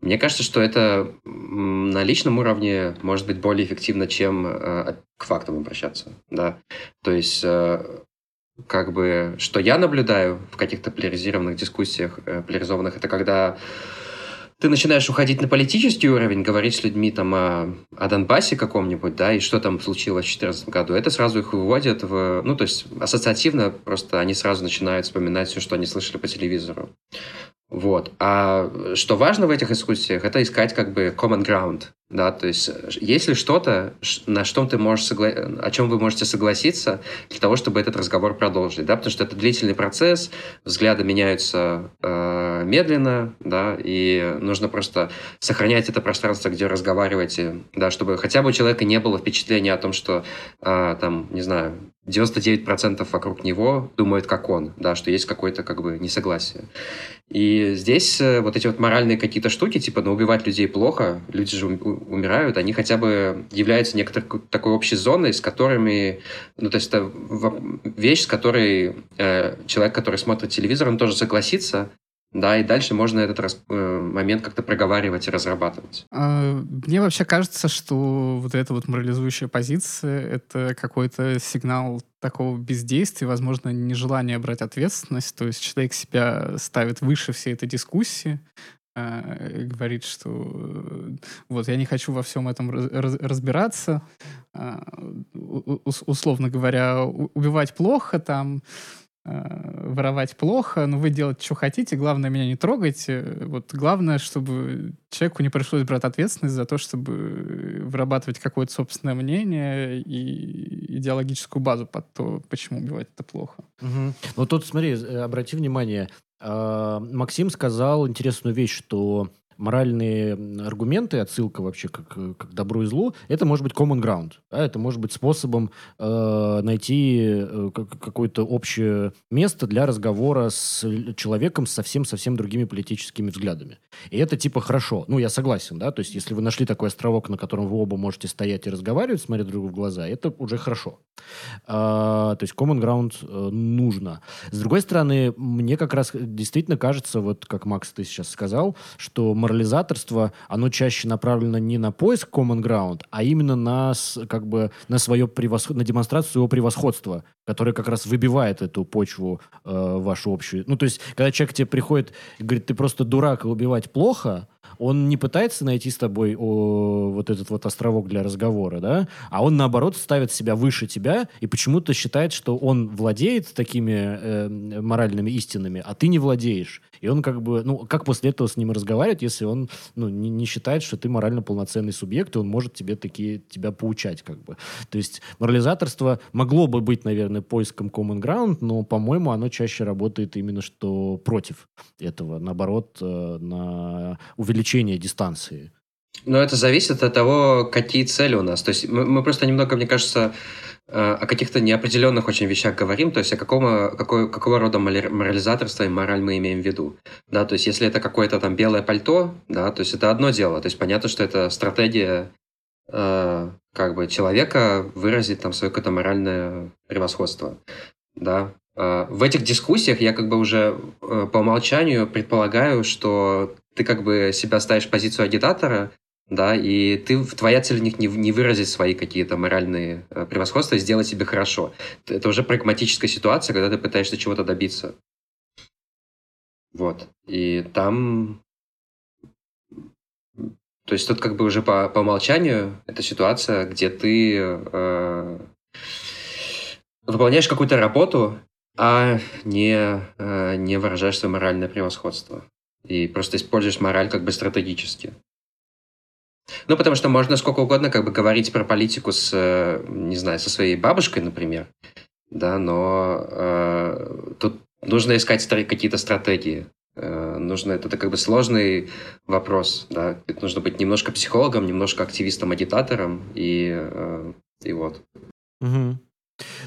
мне кажется, что это на личном уровне может быть более эффективно, чем э, к фактам обращаться, да. То есть э, как бы, что я наблюдаю в каких-то поляризированных дискуссиях, э, поляризованных, это когда ты начинаешь уходить на политический уровень, говорить с людьми там о, о Донбассе каком-нибудь, да, и что там случилось в 2014 году, это сразу их выводит в... Ну, то есть ассоциативно просто они сразу начинают вспоминать все, что они слышали по телевизору. Вот. А что важно в этих дискуссиях, это искать как бы common ground. Да, то есть, если что-то, на что ты можешь согла... о чем вы можете согласиться для того, чтобы этот разговор продолжить, да, потому что это длительный процесс, взгляды меняются э, медленно, да, и нужно просто сохранять это пространство, где разговариваете, да, чтобы хотя бы у человека не было впечатления о том, что э, там, не знаю, 99% вокруг него думают, как он, да, что есть какое-то как бы несогласие. И здесь э, вот эти вот моральные какие-то штуки, типа, ну, убивать людей плохо, люди же умирают, они хотя бы являются некоторой такой общей зоной, с которыми, ну, то есть это вещь, с которой э, человек, который смотрит телевизор, он тоже согласится, да, и дальше можно этот раз, э, момент как-то проговаривать и разрабатывать. А, мне вообще кажется, что вот эта вот морализующая позиция — это какой-то сигнал такого бездействия, возможно, нежелание брать ответственность. То есть человек себя ставит выше всей этой дискуссии, говорит, что э, вот я не хочу во всем этом раз, разбираться, э, условно говоря, убивать плохо, там, Э, воровать плохо, но вы делать, что хотите, главное, меня не трогайте. Вот главное, чтобы человеку не пришлось брать ответственность за то, чтобы вырабатывать какое-то собственное мнение и идеологическую базу под то, почему убивать это плохо. Угу. Ну тут, смотри, э, обрати внимание, а, Максим сказал интересную вещь, что моральные аргументы, отсылка вообще к, к, к добру и злу, это может быть common ground. Да? Это может быть способом э, найти э, какое-то общее место для разговора с человеком с совсем-совсем другими политическими взглядами. И это типа хорошо. Ну, я согласен, да, то есть если вы нашли такой островок, на котором вы оба можете стоять и разговаривать, смотря друг в глаза, это уже хорошо. А, то есть common ground э, нужно. С другой стороны, мне как раз действительно кажется, вот как Макс ты сейчас сказал, что морализаторство, оно чаще направлено не на поиск common ground, а именно на, как бы, на, свое превосход... на демонстрацию своего превосходства, которое как раз выбивает эту почву э, вашу общую. Ну, то есть, когда человек к тебе приходит и говорит, ты просто дурак, и убивать плохо, он не пытается найти с тобой о, вот этот вот островок для разговора, да, а он, наоборот, ставит себя выше тебя и почему-то считает, что он владеет такими э, моральными истинами, а ты не владеешь. И он как бы, ну, как после этого с ним разговаривать, если он, ну, не, не считает, что ты морально полноценный субъект, и он может тебе такие, тебя поучать, как бы. То есть морализаторство могло бы быть, наверное, поиском common ground, но, по-моему, оно чаще работает именно что против этого, наоборот, э, на увеличение дистанции. Но это зависит от того, какие цели у нас. То есть мы, мы просто немного, мне кажется, Э, о каких-то неопределенных очень вещах говорим, то есть о какого, какой, какого рода морализаторство и мораль мы имеем в виду. Да, то есть если это какое-то там белое пальто, да, то есть это одно дело. То есть понятно, что это стратегия э, как бы человека выразить там свое какое-то моральное превосходство. Да. Э, в этих дискуссиях я как бы уже э, по умолчанию предполагаю, что ты как бы себя ставишь в позицию агитатора, да, и ты, твоя цель в них не, не выразить свои какие-то моральные э, превосходства и сделать себе хорошо. Это уже прагматическая ситуация, когда ты пытаешься чего-то добиться. Вот. И там... То есть тут как бы уже по, по умолчанию это ситуация, где ты э, выполняешь какую-то работу, а не, э, не выражаешь свое моральное превосходство. И просто используешь мораль как бы стратегически. Ну, потому что можно сколько угодно как бы говорить про политику с, э, не знаю, со своей бабушкой, например, да, но э, тут нужно искать какие-то стратегии. Э, нужно, это, это как бы сложный вопрос, да, это нужно быть немножко психологом, немножко активистом-агитатором, и, э, и вот. Угу.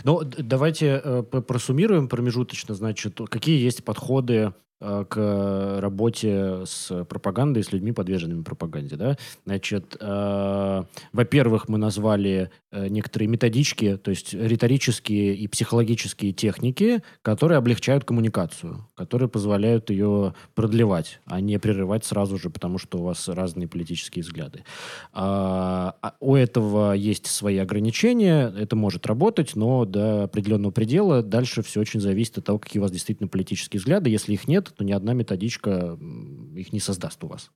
Ну, давайте э, просуммируем промежуточно, значит, какие есть подходы к работе с пропагандой, с людьми, подверженными пропаганде. Да? Значит, э, во-первых, мы назвали э, некоторые методички, то есть риторические и психологические техники, которые облегчают коммуникацию, которые позволяют ее продлевать, а не прерывать сразу же, потому что у вас разные политические взгляды. А, а у этого есть свои ограничения, это может работать, но до определенного предела дальше все очень зависит от того, какие у вас действительно политические взгляды. Если их нет, то ни одна методичка их не создаст у вас.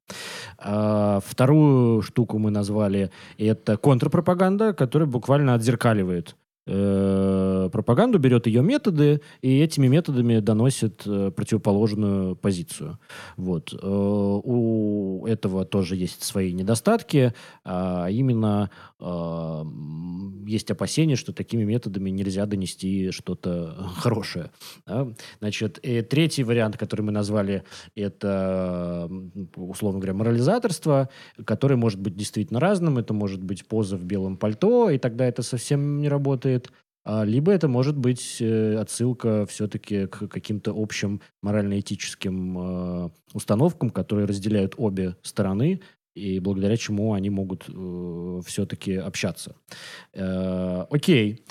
А, вторую штуку мы назвали это контрпропаганда, которая буквально отзеркаливает э, пропаганду, берет ее методы и этими методами доносит э, противоположную позицию. Вот. Э, у этого тоже есть свои недостатки, а именно есть опасения, что такими методами нельзя донести что-то хорошее. Значит, и третий вариант, который мы назвали, это, условно говоря, морализаторство, которое может быть действительно разным. Это может быть поза в белом пальто, и тогда это совсем не работает. А, либо это может быть э, отсылка все-таки к каким-то общим морально-этическим э, установкам, которые разделяют обе стороны, и благодаря чему они могут э, все-таки общаться. Э, окей.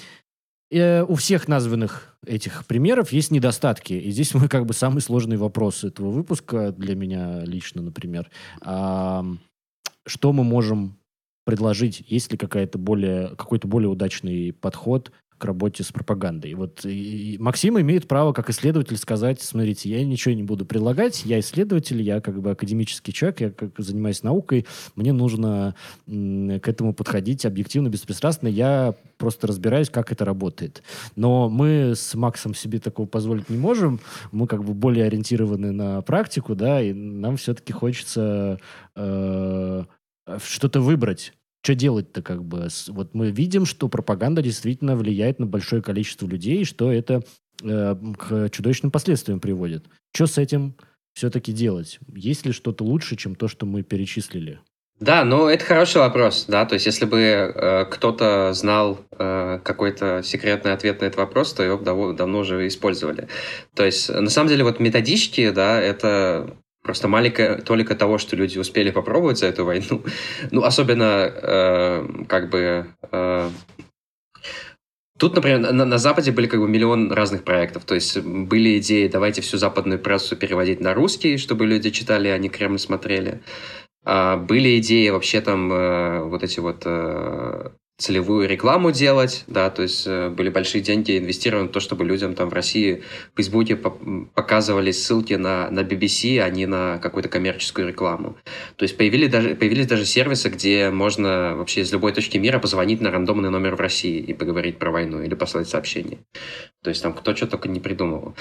Э, у всех названных этих примеров есть недостатки. И здесь мы как бы самый сложный вопрос этого выпуска для меня лично, например. А, что мы можем предложить? Есть ли какая-то более, какой-то более удачный подход к работе с пропагандой. Вот и Максим имеет право, как исследователь, сказать, смотрите, я ничего не буду предлагать, я исследователь, я как бы академический человек, я как занимаюсь наукой, мне нужно к этому подходить объективно, беспристрастно, я просто разбираюсь, как это работает. Но мы с Максом себе такого позволить не можем, мы как бы более ориентированы на практику, да, и нам все-таки хочется э, что-то выбрать что делать-то как бы? Вот мы видим, что пропаганда действительно влияет на большое количество людей, что это э, к чудовищным последствиям приводит. Что с этим все-таки делать? Есть ли что-то лучше, чем то, что мы перечислили? Да, ну это хороший вопрос, да, то есть если бы э, кто-то знал э, какой-то секретный ответ на этот вопрос, то его давно, давно уже использовали. То есть на самом деле вот методички, да, это Просто маленькая толика того, что люди успели попробовать за эту войну. Ну, особенно, э, как бы... Э, Тут, например, на, на Западе были как бы миллион разных проектов. То есть были идеи, давайте всю западную прессу переводить на русский, чтобы люди читали, а не Кремль смотрели. А, были идеи вообще там э, вот эти вот э, целевую рекламу делать, да, то есть э, были большие деньги инвестированы в то, чтобы людям там в России в Фейсбуке показывали ссылки на, на BBC, а не на какую-то коммерческую рекламу. То есть появились даже, появились даже сервисы, где можно вообще из любой точки мира позвонить на рандомный номер в России и поговорить про войну или послать сообщение. То есть там кто что только не придумывал.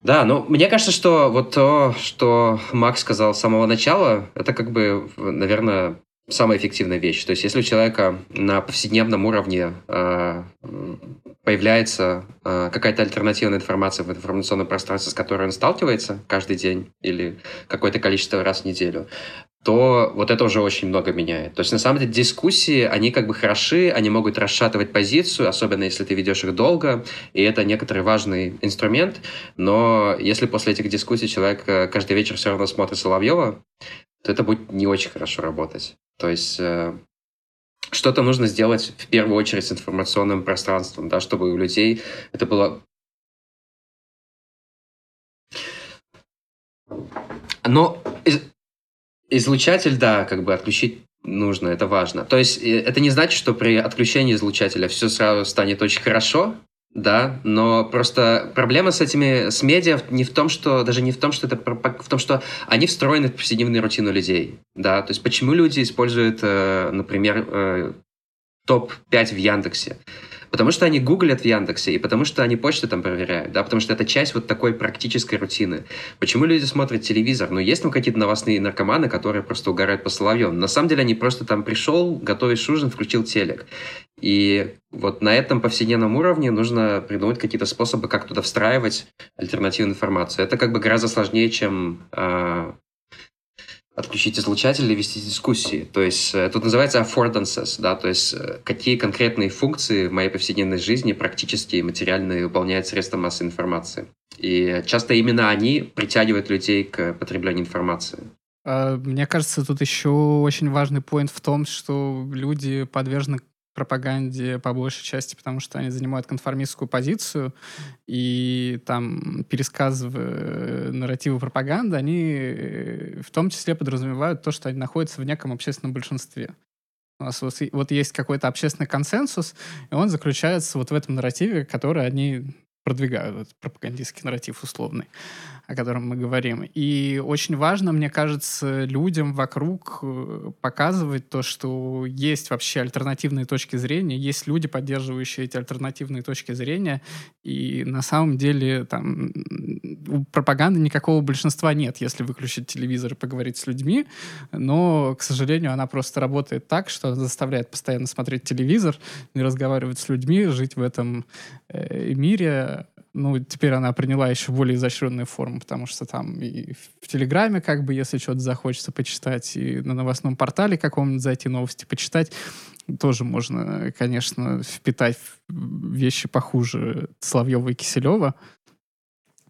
Да, ну, мне кажется, что вот то, что Макс сказал с самого начала, это как бы, наверное, самая эффективная вещь. То есть, если у человека на повседневном уровне э, появляется э, какая-то альтернативная информация в информационном пространстве, с которой он сталкивается каждый день или какое-то количество раз в неделю, то вот это уже очень много меняет. То есть, на самом деле, дискуссии, они как бы хороши, они могут расшатывать позицию, особенно если ты ведешь их долго, и это некоторый важный инструмент, но если после этих дискуссий человек э, каждый вечер все равно смотрит Соловьева, то это будет не очень хорошо работать. То есть э, что-то нужно сделать в первую очередь с информационным пространством, да, чтобы у людей это было... Но из... излучатель, да, как бы отключить нужно, это важно. То есть э, это не значит, что при отключении излучателя все сразу станет очень хорошо, да, но просто проблема с этими, с медиа не в том, что, даже не в том, что это, в том, что они встроены в повседневную рутину людей, да, то есть почему люди используют, э, например, э, топ-5 в Яндексе, Потому что они гуглят в Яндексе, и потому что они почту там проверяют, да, потому что это часть вот такой практической рутины. Почему люди смотрят телевизор? Ну, есть там какие-то новостные наркоманы, которые просто угорают по Соловьевым. На самом деле они просто там пришел, готовишь ужин, включил телек. И вот на этом повседневном уровне нужно придумать какие-то способы, как туда встраивать альтернативную информацию. Это как бы гораздо сложнее, чем э, отключить излучатель и вести дискуссии. То есть э, тут называется affordances, да, то есть э, какие конкретные функции в моей повседневной жизни практически и материально выполняют средства массовой информации. И часто именно они притягивают людей к потреблению информации. А, мне кажется, тут еще очень важный поинт в том, что люди подвержены пропаганде по большей части, потому что они занимают конформистскую позицию, и там, пересказывая нарративы пропаганды, они э, в том числе подразумевают то, что они находятся в неком общественном большинстве. У нас вот, вот есть какой-то общественный консенсус, и он заключается вот в этом нарративе, который они продвигают, этот пропагандистский нарратив условный о котором мы говорим. И очень важно, мне кажется, людям вокруг э, показывать то, что есть вообще альтернативные точки зрения, есть люди, поддерживающие эти альтернативные точки зрения, и на самом деле там у пропаганды никакого большинства нет, если выключить телевизор и поговорить с людьми, но, к сожалению, она просто работает так, что она заставляет постоянно смотреть телевизор, не разговаривать с людьми, жить в этом э, мире, ну, теперь она приняла еще более изощренную форму, потому что там и в Телеграме, как бы, если что-то захочется почитать, и на новостном портале каком-нибудь зайти новости почитать, тоже можно, конечно, впитать вещи похуже Соловьева и Киселева.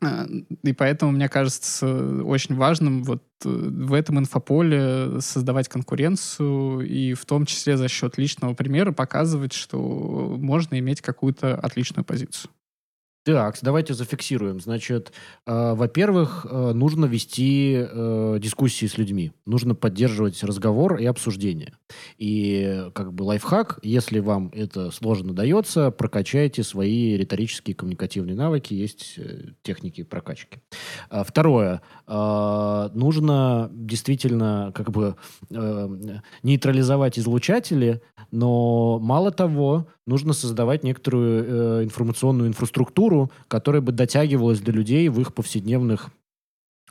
А, и поэтому, мне кажется, очень важным вот э, в этом инфополе создавать конкуренцию и в том числе за счет личного примера показывать, что можно иметь какую-то отличную позицию. Так, давайте зафиксируем. Значит, э, во-первых, э, нужно вести э, дискуссии с людьми. Нужно поддерживать разговор и обсуждение. И как бы лайфхак, если вам это сложно дается, прокачайте свои риторические коммуникативные навыки. Есть э, техники прокачки. А, второе. Э, нужно действительно как бы э, нейтрализовать излучатели, но мало того, нужно создавать некоторую э, информационную инфраструктуру, которая бы дотягивалась до людей в их повседневных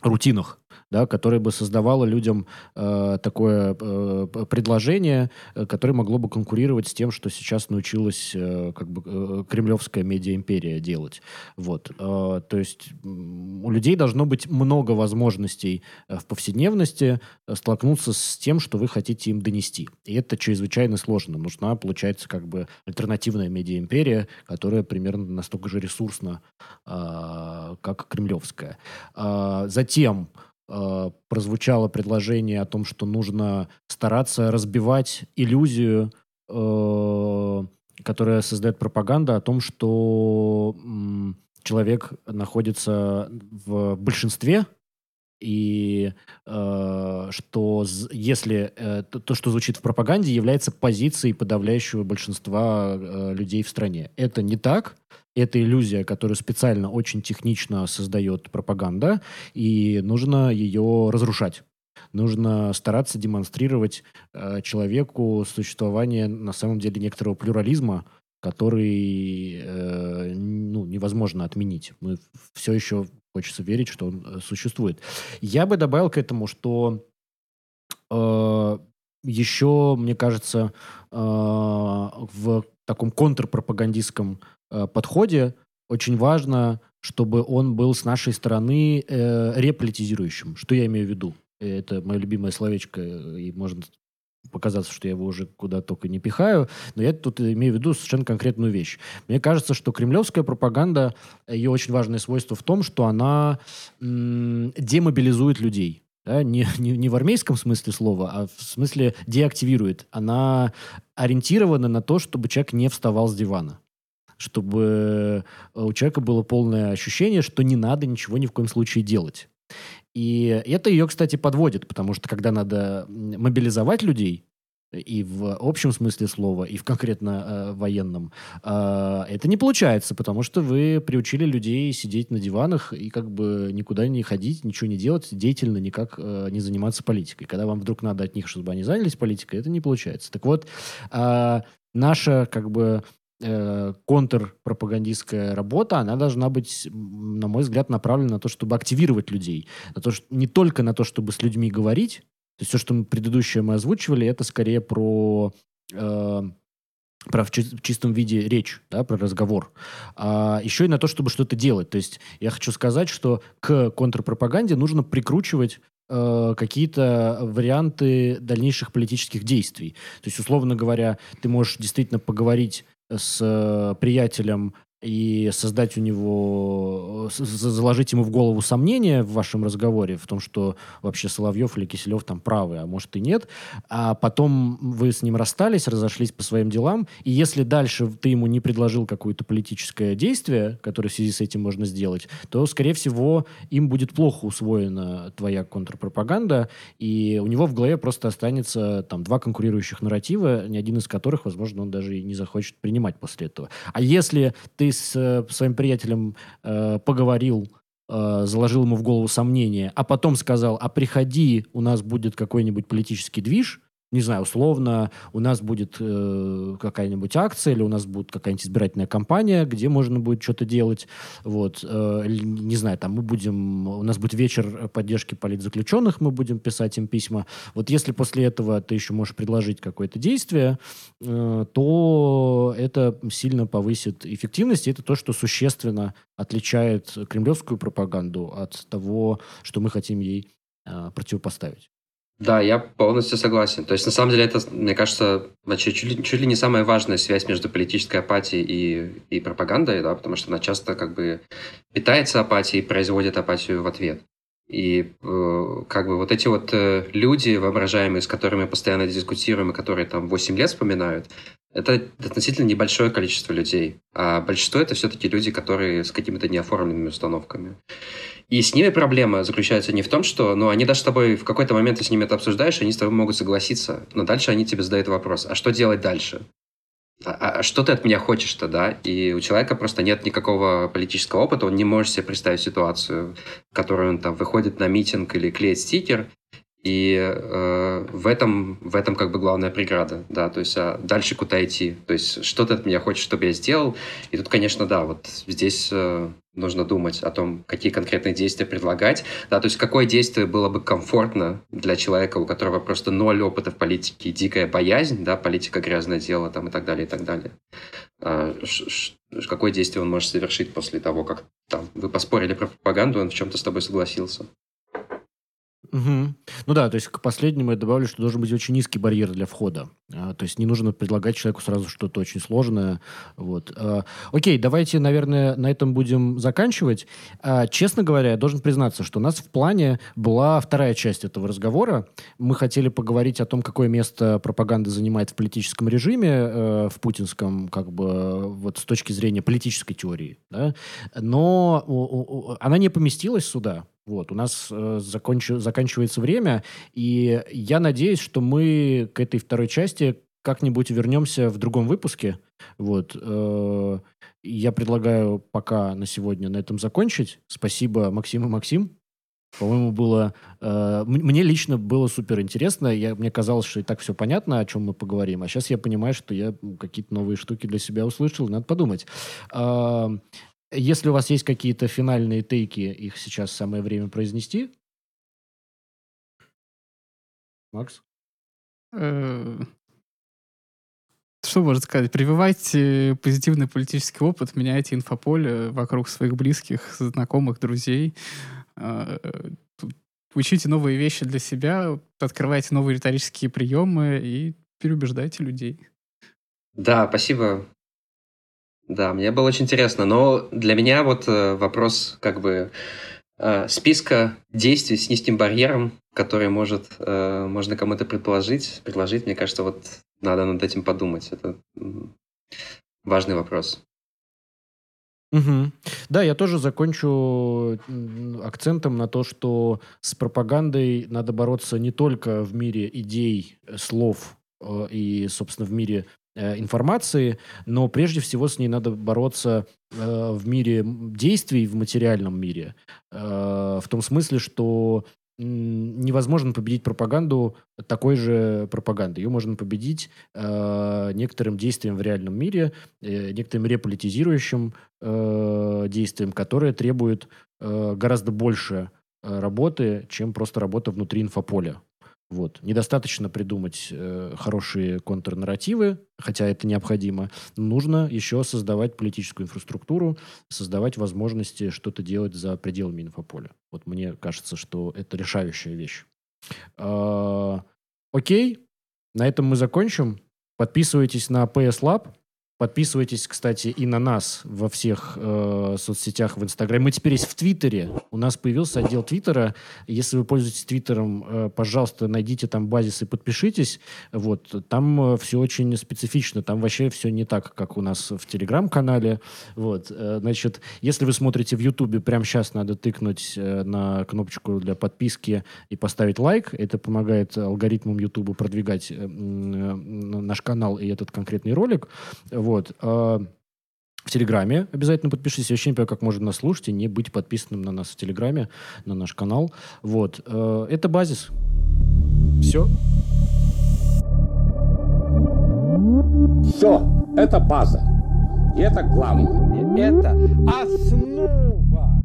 рутинах да, которое бы создавало людям э, такое э, предложение, э, которое могло бы конкурировать с тем, что сейчас научилась э, как бы э, кремлевская медиа-империя делать. Вот. Э, то есть у людей должно быть много возможностей э, в повседневности э, столкнуться с тем, что вы хотите им донести. И это чрезвычайно сложно. Нужна, получается, как бы альтернативная медиа-империя, которая примерно настолько же ресурсна, э, как кремлевская. Э, затем э, прозвучало предложение о том, что нужно стараться разбивать иллюзию, э, которая создает пропаганда о том, что э, человек находится в большинстве, и э, что если э, то, то, что звучит в пропаганде, является позицией подавляющего большинства э, людей в стране. Это не так это иллюзия, которую специально очень технично создает пропаганда, и нужно ее разрушать. Нужно стараться демонстрировать э, человеку существование на самом деле некоторого плюрализма, который э, ну, невозможно отменить. Мы все еще хочется верить, что он э, существует. Я бы добавил к этому, что э, еще, мне кажется, э, в таком контрпропагандистском подходе очень важно, чтобы он был с нашей стороны э, реполитизирующим. Что я имею в виду? Это мое любимое словечко, и можно показаться, что я его уже куда только не пихаю, но я тут имею в виду совершенно конкретную вещь. Мне кажется, что кремлевская пропаганда, ее очень важное свойство в том, что она м- демобилизует людей да, не, не, не в армейском смысле слова, а в смысле деактивирует. Она ориентирована на то, чтобы человек не вставал с дивана чтобы у человека было полное ощущение, что не надо ничего ни в коем случае делать. И это ее, кстати, подводит, потому что когда надо мобилизовать людей, и в общем смысле слова, и в конкретно э, военном, э, это не получается, потому что вы приучили людей сидеть на диванах и как бы никуда не ходить, ничего не делать, деятельно никак э, не заниматься политикой. Когда вам вдруг надо от них, чтобы они занялись политикой, это не получается. Так вот, э, наша как бы э, контрпропагандистская работа, она должна быть, на мой взгляд, направлена на то, чтобы активировать людей. На то, что, не только на то, чтобы с людьми говорить, то есть все, что мы предыдущее мы озвучивали, это скорее про э, про в чистом виде речь, да, про разговор. А еще и на то, чтобы что-то делать. То есть я хочу сказать, что к контрпропаганде нужно прикручивать э, какие-то варианты дальнейших политических действий. То есть, условно говоря, ты можешь действительно поговорить с э, приятелем и создать у него, заложить ему в голову сомнения в вашем разговоре, в том, что вообще Соловьев или Киселев там правы, а может и нет, а потом вы с ним расстались, разошлись по своим делам, и если дальше ты ему не предложил какое-то политическое действие, которое в связи с этим можно сделать, то, скорее всего, им будет плохо усвоена твоя контрпропаганда, и у него в голове просто останется там два конкурирующих нарратива, ни один из которых, возможно, он даже и не захочет принимать после этого. А если ты с э, своим приятелем э, поговорил, э, заложил ему в голову сомнения, а потом сказал, а приходи, у нас будет какой-нибудь политический движ, не знаю, условно, у нас будет э, какая-нибудь акция или у нас будет какая-нибудь избирательная кампания, где можно будет что-то делать. Вот, э, не знаю, там мы будем, у нас будет вечер поддержки политзаключенных, мы будем писать им письма. Вот если после этого ты еще можешь предложить какое-то действие, э, то это сильно повысит эффективность, и это то, что существенно отличает кремлевскую пропаганду от того, что мы хотим ей э, противопоставить. Да, я полностью согласен. То есть, на самом деле, это, мне кажется, вообще чуть ли, чуть ли не самая важная связь между политической апатией и, и пропагандой, да, потому что она часто как бы питается апатией и производит апатию в ответ. И э, как бы вот эти вот э, люди воображаемые, с которыми мы постоянно дискутируем, и которые там 8 лет вспоминают, это относительно небольшое количество людей. А большинство это все-таки люди, которые с какими-то неоформленными установками. И с ними проблема заключается не в том, что ну, они даже с тобой в какой-то момент ты с ними это обсуждаешь, они с тобой могут согласиться, но дальше они тебе задают вопрос, а что делать дальше? А, а, а что ты от меня хочешь-то, да? И у человека просто нет никакого политического опыта, он не может себе представить ситуацию, в которой он там выходит на митинг или клеит стикер, и э, в этом в этом как бы главная преграда, да, то есть а дальше куда идти, то есть что ты от меня хочешь, чтобы я сделал, и тут, конечно, да, вот здесь э, нужно думать о том, какие конкретные действия предлагать, да, то есть какое действие было бы комфортно для человека, у которого просто ноль опыта в политике, дикая боязнь, да, политика грязное дело, там и так далее, и так далее. А, какое действие он может совершить после того, как там вы поспорили про пропаганду, он в чем-то с тобой согласился. Угу. Ну да, то есть к последнему я добавлю, что должен быть очень низкий барьер для входа. А, то есть не нужно предлагать человеку сразу что-то очень сложное. Вот. А, окей, давайте, наверное, на этом будем заканчивать. А, честно говоря, я должен признаться, что у нас в плане была вторая часть этого разговора. Мы хотели поговорить о том, какое место пропаганда занимает в политическом режиме, э, в путинском, как бы, вот с точки зрения политической теории. Да? Но она не поместилась сюда. Вот, у нас э, законч... заканчивается время, и я надеюсь, что мы к этой второй части как-нибудь вернемся в другом выпуске. Вот, э, я предлагаю пока на сегодня на этом закончить. Спасибо, Максим и Максим. По-моему, было... Э, мне лично было супер интересно. Я, мне казалось, что и так все понятно, о чем мы поговорим. А сейчас я понимаю, что я какие-то новые штуки для себя услышал. Надо подумать. Э, если у вас есть какие-то финальные тейки, их сейчас самое время произнести. Макс? Э, что можно сказать? Прививайте позитивный политический опыт, меняйте инфополе вокруг своих близких, знакомых, друзей. Э, учите новые вещи для себя, открывайте новые риторические приемы и переубеждайте людей. Да, спасибо да, мне было очень интересно. Но для меня вот э, вопрос как бы э, списка действий с низким барьером, который может, э, можно кому-то предположить, предложить, мне кажется, вот надо над этим подумать. Это важный вопрос. Угу. Да, я тоже закончу акцентом на то, что с пропагандой надо бороться не только в мире идей, слов и, собственно, в мире информации, но прежде всего с ней надо бороться э, в мире действий, в материальном мире. Э, в том смысле, что невозможно победить пропаганду такой же пропагандой. Ее можно победить э, некоторым действием в реальном мире, э, некоторым реполитизирующим э, действием, которое требует э, гораздо больше работы, чем просто работа внутри инфополя. Вот. Недостаточно придумать э, хорошие контрнарративы, хотя это необходимо. Нужно еще создавать политическую инфраструктуру, создавать возможности что-то делать за пределами инфополя. Вот мне кажется, что это решающая вещь. Э, окей, на этом мы закончим. Подписывайтесь на PS Lab. Подписывайтесь, кстати, и на нас во всех э, соцсетях в Инстаграме. Мы теперь есть в Твиттере. У нас появился отдел Твиттера. Если вы пользуетесь Твиттером, э, пожалуйста, найдите там базис и подпишитесь. Вот. Там э, все очень специфично. Там вообще все не так, как у нас в Телеграм-канале. Вот. Э, значит, если вы смотрите в Ютубе, прямо сейчас надо тыкнуть э, на кнопочку для подписки и поставить лайк. Это помогает алгоритмам Ютуба продвигать э, э, наш канал и этот конкретный ролик. Вот. А, в Телеграме обязательно подпишитесь. Я вообще не понимаю, как можно нас слушать и не быть подписанным на нас в Телеграме, на наш канал. Вот. А, это базис. Все. Все. Это база. И это главное. И это основа.